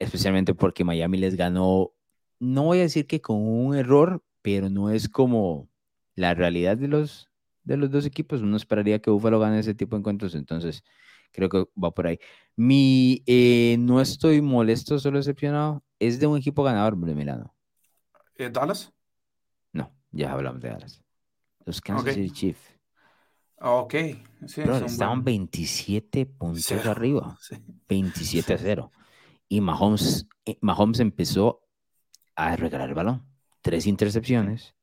especialmente porque Miami les ganó, no voy a decir que con un error, pero no es como la realidad de los, de los dos equipos. Uno esperaría que Buffalo gane ese tipo de encuentros, entonces creo que va por ahí. Mi eh, no estoy molesto, solo decepcionado, es de un equipo ganador de Milano. ¿Eh, ¿Dallas? No, ya hablamos de Dallas. Los Kansas City Chiefs. Ok, sí, estaban 27 puntos arriba. [laughs] 27 a 0. Y Mahomes, eh, Mahomes empezó a regalar el balón. Tres intercepciones.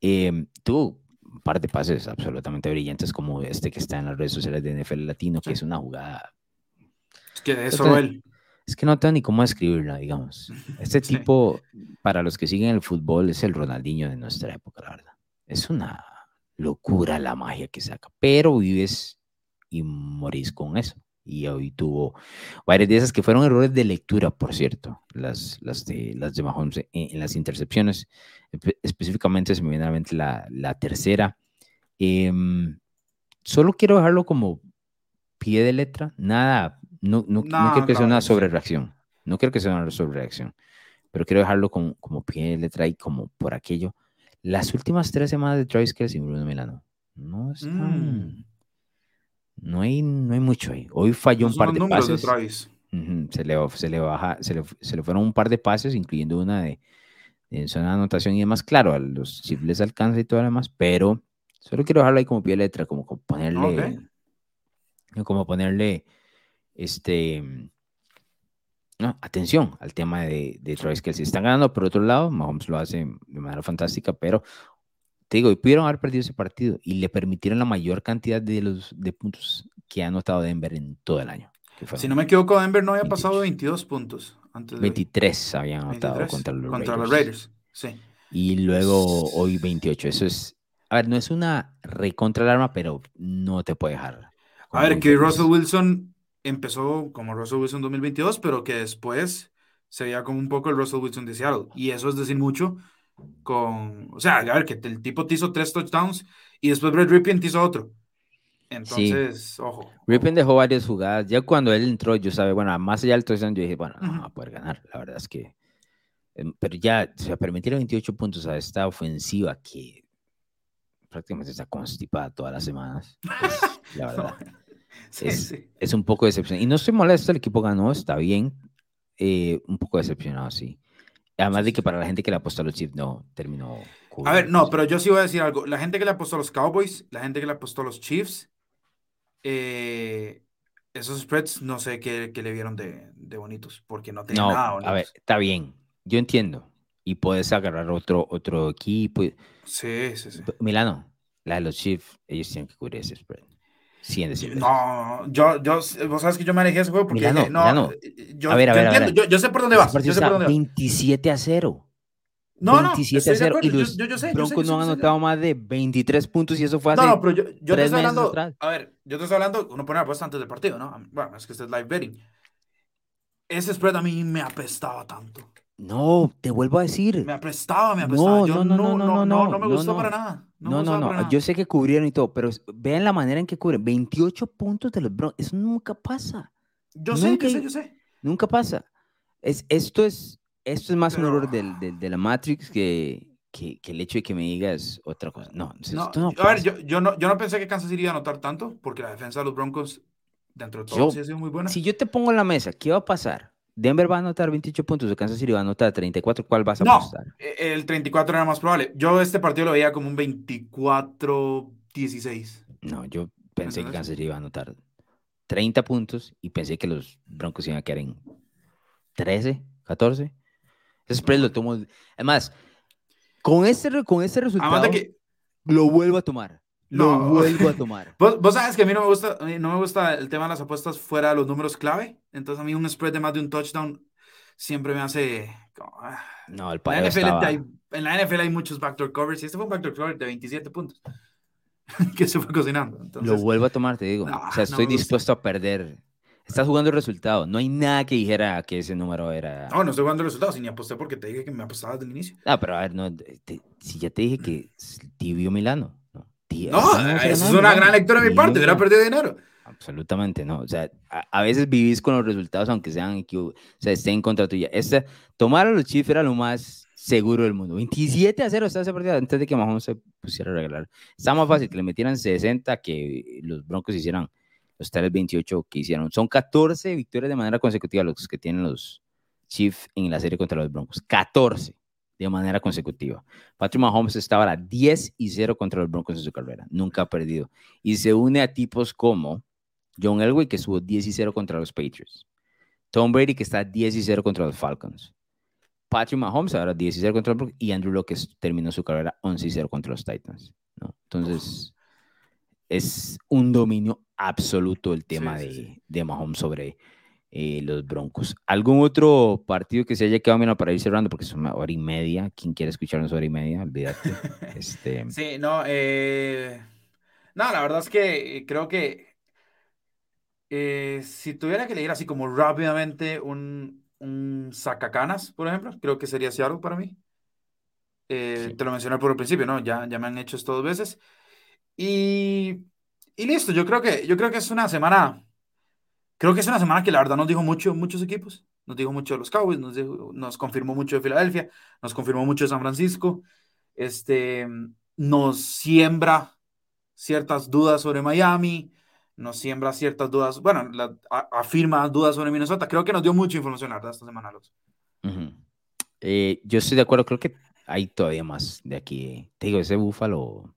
Eh, tuvo un par de pases absolutamente brillantes como este que está en las redes sociales de NFL Latino, que es una jugada... Es que eso él. Es que no tengo ni cómo escribirla, digamos. [laughs] Este tipo, para los que siguen el fútbol, es el Ronaldinho de nuestra época, la verdad. Es una locura la magia que saca, pero vives y morís con eso y hoy tuvo varias de esas que fueron errores de lectura, por cierto, las, las, de, las de Mahomes en, las intercepciones. específicamente se me viene a la mente la, tercera. Em, solo quiero dejarlo como pie de letra, nada, no, no, no, quiero que sea una sobrereacción, no quiero que sea una sobrereacción, pero quiero dejarlo como, como pie de letra y como por aquello. Las últimas tres semanas de Travis Kelsey y Bruno Milano no están... Mm. No hay, no hay mucho ahí. Hoy falló un par de pases. se, le, se, le baja, se, le, se le fueron un par de pases, incluyendo una de, de zona de anotación y demás. Claro, a los chips les alcanza y todo lo demás, pero solo quiero dejarlo ahí como pie de letra, como, ponerle. Como ponerle. Este. No, atención al tema de, de Travis Kelsey. Están ganando por otro lado, Mahomes lo hace de manera fantástica, pero te digo, y pudieron haber perdido ese partido y le permitieron la mayor cantidad de, los, de puntos que ha anotado Denver en todo el año. Si no me equivoco, Denver no había pasado 22 puntos. Antes 23 habían anotado contra los contra Raiders. Los Raiders. Sí. Y luego hoy 28. Eso es, a ver, no es una recontra alarma, pero no te puede dejar. A ver, que Russell Wilson empezó como Russell Wilson 2022, pero que después se veía como un poco el Russell Wilson de Seattle. Y eso es decir mucho con, o sea, a ver, que el tipo te hizo tres touchdowns y después Brett Ripien te hizo otro. Entonces, ojo. Ripien dejó varias jugadas. Ya cuando él entró, yo sabía, bueno, más allá del touchdown, yo dije, bueno, no va a poder ganar. La verdad es que Em, pero ya, o sea, permitir 28 puntos a esta ofensiva que prácticamente está constipada todas las semanas, [laughs] la verdad. [laughs] es, un poco decepcionante. Y no estoy molesto, el equipo ganó, está bien. Eh, un poco decepcionado, sí. Además de que para la gente que le apostó a los Chiefs no terminó. A ver, no, pero yo sí voy a decir algo. La gente que le apostó a los Cowboys, la gente que le apostó a los Chiefs, eh, esos spreads no sé qué, qué le vieron de, de, bonitos, porque no tenían nada A ver, está bien, yo entiendo. Y puedes agarrar otro, otro equipo. Sí, sí, sí. Milano, la de los Chiefs, ellos tienen que cubrir ese spread. No, yo, yo, vos sabes que yo me alejé ese juego porque no, no, yo, a ver, a ver, entiendo, yo, sé por dónde vas. Yo sé por dónde 27 a 0. No, 27 a 0. Y los yo, yo, sé, Broncos no han anotado más de 23 puntos y eso fue hace No, no, pero yo, yo te estoy hablando. Atrás. A ver, yo te estoy hablando, uno pone apuesta antes del partido, ¿no? Bueno, es que este es live betting. Ese spread a mí me apestaba tanto. No, te vuelvo a decir. Me apestaba, me apestaba. No, yo no, no, no, no, no, no, me gustó para nada. No, no, no. Yo sé que cubrieron y todo, pero vean la manera en que cubren. 28 puntos de los Broncos. Eso nunca pasa. Yo sé, yo sé, yo sé. Nunca pasa. Es, esto, es, esto es más un error del, de la Matrix que, que, que, el hecho de que me digas otra cosa. No, no, no A ver, yo, yo, no, yo no pensé que Kansas iría a anotar tanto, porque la defensa de los Broncos, dentro de todo, sí ha sido muy buena. Si yo te pongo en la mesa, ¿qué va a pasar? Denver va a anotar 28 puntos, Kansas City va a anotar 34. ¿Cuál vas a no, apostar? E, el 34 era más probable. Yo este partido lo veía como un 24-16. No, yo pensé que Kansas City iba a anotar 30 puntos y pensé que los Broncos iban a quedar en 13, 14. Ese spread lo tomo. Además, con este, con este resultado, que... lo vuelvo a tomar. Lo vuelvo a [laughs] tomar. ¿Vos, sabes que a mí no me gusta, no me gusta el tema de las apuestas fuera de los números clave. Entonces a mí un spread de más de un touchdown siempre me hace... Ah. no, el en, la NFL hay, en la NFL hay muchos backdoor covers y este fue un backdoor cover de 27 puntos [laughs] que se fue cocinando. Lo vuelvo a tomar, te digo. o sea, estoy dispuesto a perder. Estás jugando el resultado. No hay nada que dijera que ese número era. No, no estoy jugando el resultado. Si ni aposté porque te dije que me apostaba desde el inicio. Ah, pero a ver, no, si ya te dije que tibio Milano. No, eso es una gran lectura de mi parte, hubiera perdido dinero. Absolutamente no. O sea, a, veces vivís con los resultados, aunque sean o sea, estén en contra tuya. Este, tomar a los Chiefs era lo más seguro del mundo. 27 a 0 está ese partido antes de que Mahomes se pusiera a regalar. Está más fácil que le metieran 60 que los Broncos hicieran los 3-28 que hicieron. Son 14 victorias de manera consecutiva los que tienen los Chiefs en la serie contra los Broncos. 14 de manera consecutiva. Patrick Mahomes estaba a 10 y 0 contra los Broncos en su carrera, nunca ha perdido. Y se une a tipos como John Elway, que estuvo 10 y 0 contra los Patriots. Tom Brady, que está 10 y 0 contra los Falcons. Patrick Mahomes ahora 10 y 0 contra los Broncos. Y Andrew Locke terminó su carrera 11 y 0 contra los Titans. ¿no? Entonces, es un dominio absoluto el tema de, de Mahomes sobre eh, los Broncos. ¿Algún otro partido que se haya quedado menos para ir cerrando? Porque es una hora y media. ¿Quién quiere escucharnos hora y media? Olvídate. [laughs] este... Sí, no, eh... no, la verdad es que creo que eh, si tuviera que leer así como rápidamente un, un sacacanas, por ejemplo, creo que sería Seattle para mí. Eh, te lo mencioné por el principio, ¿no? Ya, ya me han hecho esto dos veces. Y, y listo, yo creo que, yo creo que es una semana Creo que es una semana que la verdad nos dijo mucho muchos equipos. Nos dijo mucho de los Cowboys, nos, nos confirmó mucho de Filadelfia, nos confirmó mucho de San Francisco. Este, nos siembra ciertas dudas sobre Miami, nos siembra ciertas dudas, bueno, afirma dudas sobre Minnesota. Creo que nos dio mucha información, la verdad, esta semana. Los. Eh, yo estoy de acuerdo, creo que hay todavía más de aquí. Te digo, ese Búfalo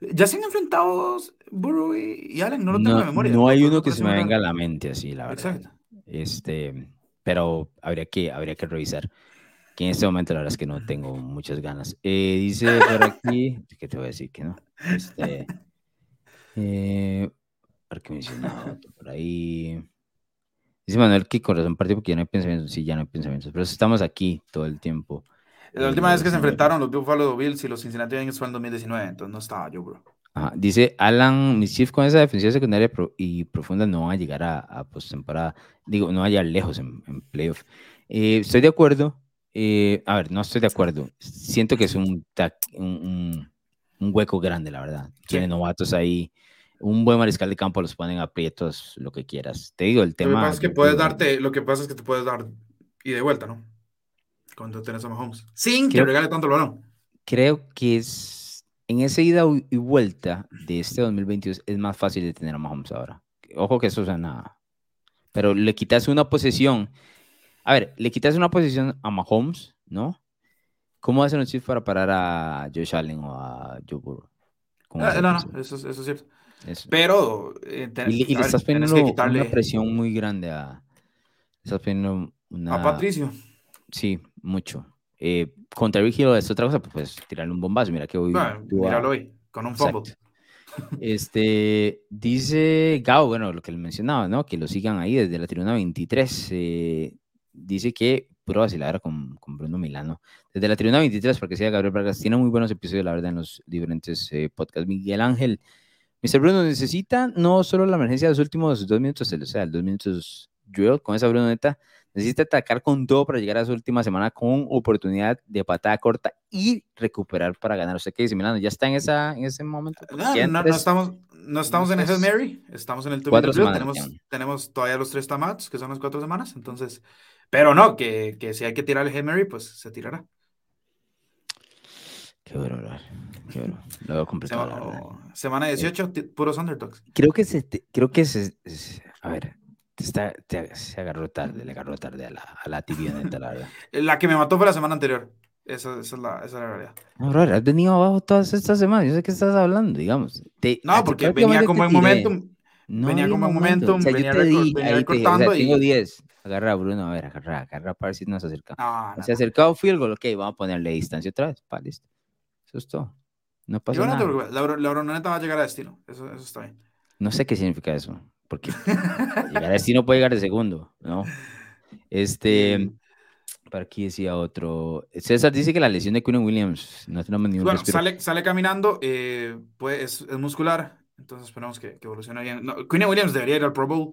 ya se han enfrentado Burrow y Allen, no lo tengo en memoria. No hay uno que se me venga a la mente así, la verdad. Exacto. Este, pero habría que, habría que revisar. Que en este momento la verdad es que no tengo muchas ganas. Eh, dice por aquí, [laughs] ¿qué te voy a decir que no? Este, eh, qué mencionado por ahí. Dice Manuel que con razón partido porque ya no hay pensamientos. Sí, ya no hay pensamientos. Pero estamos aquí todo el tiempo. La última vez que se enfrentaron los Buffalo Bills y los Cincinnati Bengals fue en 2019, entonces no estaba yo, bro. Dice Alan, mis Chiefs con esa defensiva secundaria y profunda no van a llegar a, a postemporada. Digo, no van a llegar lejos en, playoff. Eh, estoy de acuerdo. Eh, a ver, no estoy de acuerdo. Siento que es un, un, un hueco grande, la verdad. Tiene novatos ahí. Un buen mariscal de campo los ponen aprietos, lo que quieras. Te digo, el tema. Lo que pasa es que puedes darte, lo que pasa es que te puedes dar y de vuelta, ¿no? Cuando tenés a Mahomes. Sin que regale tanto el balón. Creo que es en esa ida y vuelta de este 2022 es más fácil de tener a Mahomes ahora. Ojo que eso nada. Pero le quitas una posesión. A ver, le quitas una posición a Mahomes, ¿no? ¿Cómo hacen los Chiefs para parar a Josh Allen o a Joe Burrow? Ah, no, no, eso, eso es cierto. Pero. Eh, y, le estás poniendo una presión muy grande a. Estás poniendo una. A Patricio. Sí, mucho. Eh, contra Vigilo es otra cosa, pues, tirarle un bombazo. Mira que hoy. míralo hoy, con un fumble. Este, dice Gao, bueno, lo que le mencionaba, ¿no? Que lo sigan ahí desde la tribuna 23. Eh, dice que puro vacilar con, con Bruno Milano. Desde la tribuna 23, porque sea Gabriel Vargas, tiene muy buenos episodios, la verdad, en los diferentes eh, podcasts. Miguel Ángel, Mr. Bruno, necesita no solo la emergencia de los últimos dos minutos, o sea, el dos minutos drill con esa Bruno neta, necesita atacar con todo para llegar a su última semana con oportunidad de patada corta y recuperar para ganar. ¿Usted qué dice, Milano? ¿Ya está en, esa, en ese momento? No, no, estamos, no estamos en ese Mary, estamos en el cuatro semanas, tenemos, tenemos todavía los tres tamats, que son las cuatro semanas, entonces, pero no, que, que si hay que tirar el Henry, pues se tirará. Qué bueno, qué bueno. Lo veo complicado. Semana, 18, puros underdogs. Creo que se, creo que se, a ver, está, se agarró tarde, le agarró tarde a la, a la tibia la verdad. [laughs] La que me mató fue la semana anterior. Esa, esa, es, la, esa es la realidad. No, bro, has venido abajo todas estas semanas. Yo sé que estás hablando, digamos. no, porque venía con buen momentum. No venía con buen momentum. Venía, te recortando. tengo 10. Agarra Bruno, a ver, agarra, agarra para ver si nos acerca. No, no, se acercado field goal, ok, vamos a ponerle distancia otra vez. Pa, listo. Eso es todo. No pasa nada. Te la, la Brunoneta va a llegar a destino. Eso, eso está bien. No sé qué significa eso. Porque llegar a destino puede llegar de segundo, ¿no? Este. Para aquí decía otro. César dice que la lesión de Quinn Williams no tenemos ni un Bueno, sale, sale, caminando, eh, pues, es, muscular, entonces esperamos que, que evolucione bien. No, Williams debería ir al Pro Bowl.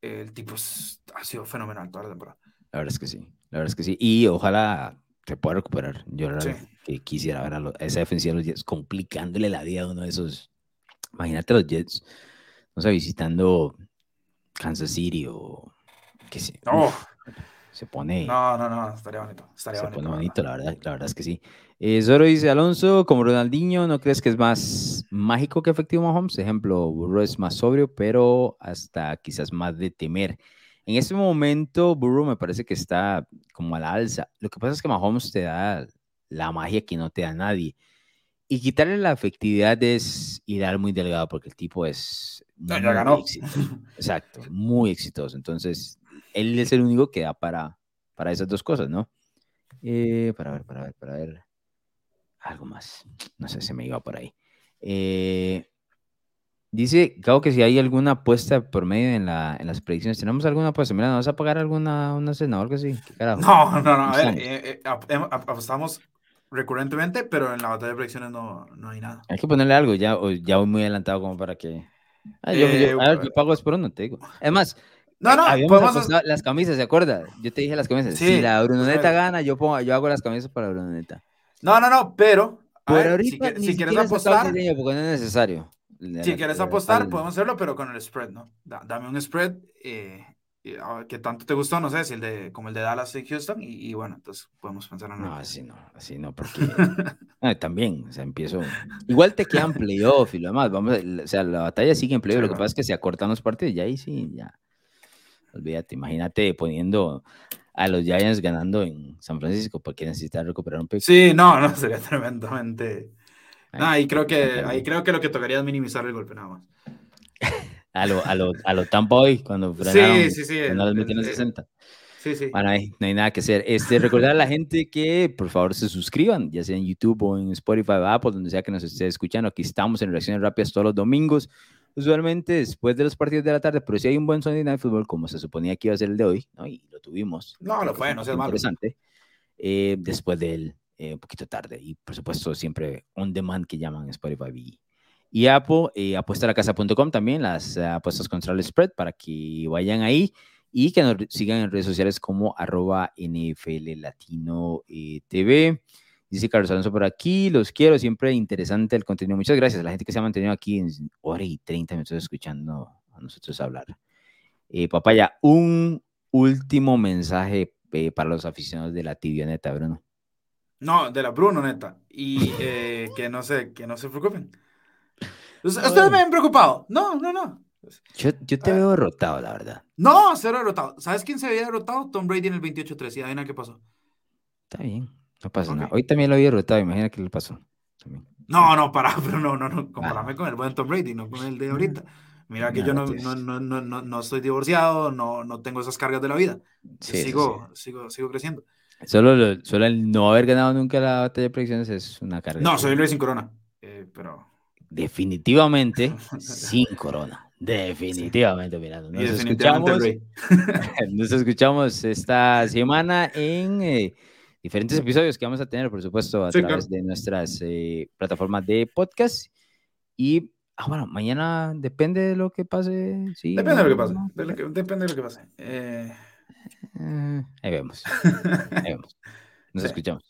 El tipo ha sido fenomenal toda la temporada. La verdad es que sí, la verdad es que sí. Y ojalá se pueda recuperar. Yo que quisiera ver a, esa defensiva de los Jets complicándole la vida a uno de esos. Imagínate los Jets, no sé, visitando Kansas City o qué sé. No se pone. No, no, no, estaría bonito. Estaría se bonito, pone bonito, la verdad, la verdad es que sí. Eh, Zoro dice Alonso, como Ronaldinho, ¿no crees que es más mágico que efectivo Mahomes? Ejemplo, Burro es más sobrio, pero hasta quizás más de temer. En este momento, Burro me parece que está como a la alza. Lo que pasa es que Mahomes te da la magia que no te da nadie. Y quitarle la efectividad es ideal muy delgado porque el tipo es. Ya ganó. Exacto, muy exitoso. Entonces, él es el único que da para, para esas dos cosas, ¿no? Eh, para ver, para ver, para ver. Algo más. No sé, se me iba por ahí. Eh, dice, claro que si hay alguna apuesta por medio en, la, en las predicciones, ¿tenemos alguna apuesta? Mira, ¿no vas a pagar alguna una cena o algo así? No, no, no. A ver, eh, apostamos recurrentemente, pero en la batalla de predicciones no, no hay nada. Hay que ponerle algo, ya, ya voy muy adelantado como para que... Ah, yo, yo, a ver, yo pago es por uno, te digo. Es más, no, no, podemos las camisas, ¿se acuerda? Yo te dije las camisas. si la Brunoneta gana, yo, pongo, yo hago las camisas para Brunoneta. No, no, no, pero. ahorita, si, quieres apostar. porque no es necesario. Si quieres apostar, podemos hacerlo, pero con el spread, ¿no? dame un spread eh, que tanto te gustó, no sé, si el de, como el de Dallas y Houston, y, bueno, entonces podemos pensar en No, así no, así no, porque [laughs] también, o sea, empiezo. Igual te quedan playoff y lo demás, vamos, o sea, la batalla sigue en playoff, lo que pasa es que se acortan los partidos y ahí sí, ya. Olvídate, imagínate poniendo a los Giants ganando en San Francisco porque necesitan recuperar un pick. Sí, no, no, sería tremendamente. No, ahí creo que, ahí creo que lo que tocaría es minimizar el golpe nada más. [laughs] a lo, a lo, a lo Tampa hoy, cuando frenaron, sí, sí, sí, cuando los 60. Sí, sí. Bueno, ahí no hay nada que hacer. Este, recordar a la gente que por favor se suscriban, ya sea en YouTube o en Spotify o Apple, donde sea que nos esté escuchando. Aquí estamos en Reacciones Rápidas todos los domingos usualmente después de los partidos de la tarde, pero si hay un buen Sunday Night Football, como se suponía que iba a ser el de hoy, ¿no? y lo tuvimos. No, lo fue, no sea malo. Interesante. Eh, después del eh, un poquito tarde, y por supuesto, siempre on demand que llaman Spotify y, y Apple, eh, apuestalacasa.com también, las apuestas contra el spread, para que vayan ahí y que nos sigan en redes sociales como arroba NFL Latino eh, TV. Dice Carlos Alonso por aquí, los quiero, siempre interesante el contenido. Muchas gracias a la gente que se ha mantenido aquí en hora y 30 minutos escuchando a nosotros hablar. Eh, papaya, un último mensaje eh, para los aficionados de la tibia neta, Bruno. No, de la Bruno neta. Y eh, que no se, que no se preocupen. Ustedes me han preocupado. No, no, no. Yo, yo te ah. veo derrotado, la verdad. No, cero derrotado. ¿Sabes quién se había derrotado? Tom Brady en el 28-3. Y adivina qué pasó. Está bien, no pasa nada. Hoy también lo había derrotado, imagina qué le pasó. No, no, para, pero no, no, no. Comparame con el buen Tom Brady, no con el de ahorita. Mira que yo no, no, no, no, no, estoy divorciado, no, no tengo esas cargas de la vida. sigo, sigo, sigo creciendo. Solo, solo el no haber ganado nunca la batalla de predicciones es una carga. No, soy el sin corona. Eh, pero. Definitivamente [laughs] sin corona. Definitivamente, mira. Nos, escuchamos, [laughs] nos escuchamos esta semana en eh, diferentes episodios que vamos a tener, por supuesto, a través de nuestras eh, plataformas de podcast. Y Ah, bueno, mañana depende de lo que pase. Sí, depende de lo que pase. depende de lo que pase. Eh... ahí vemos. Ahí vemos. [laughs] Nos escuchamos.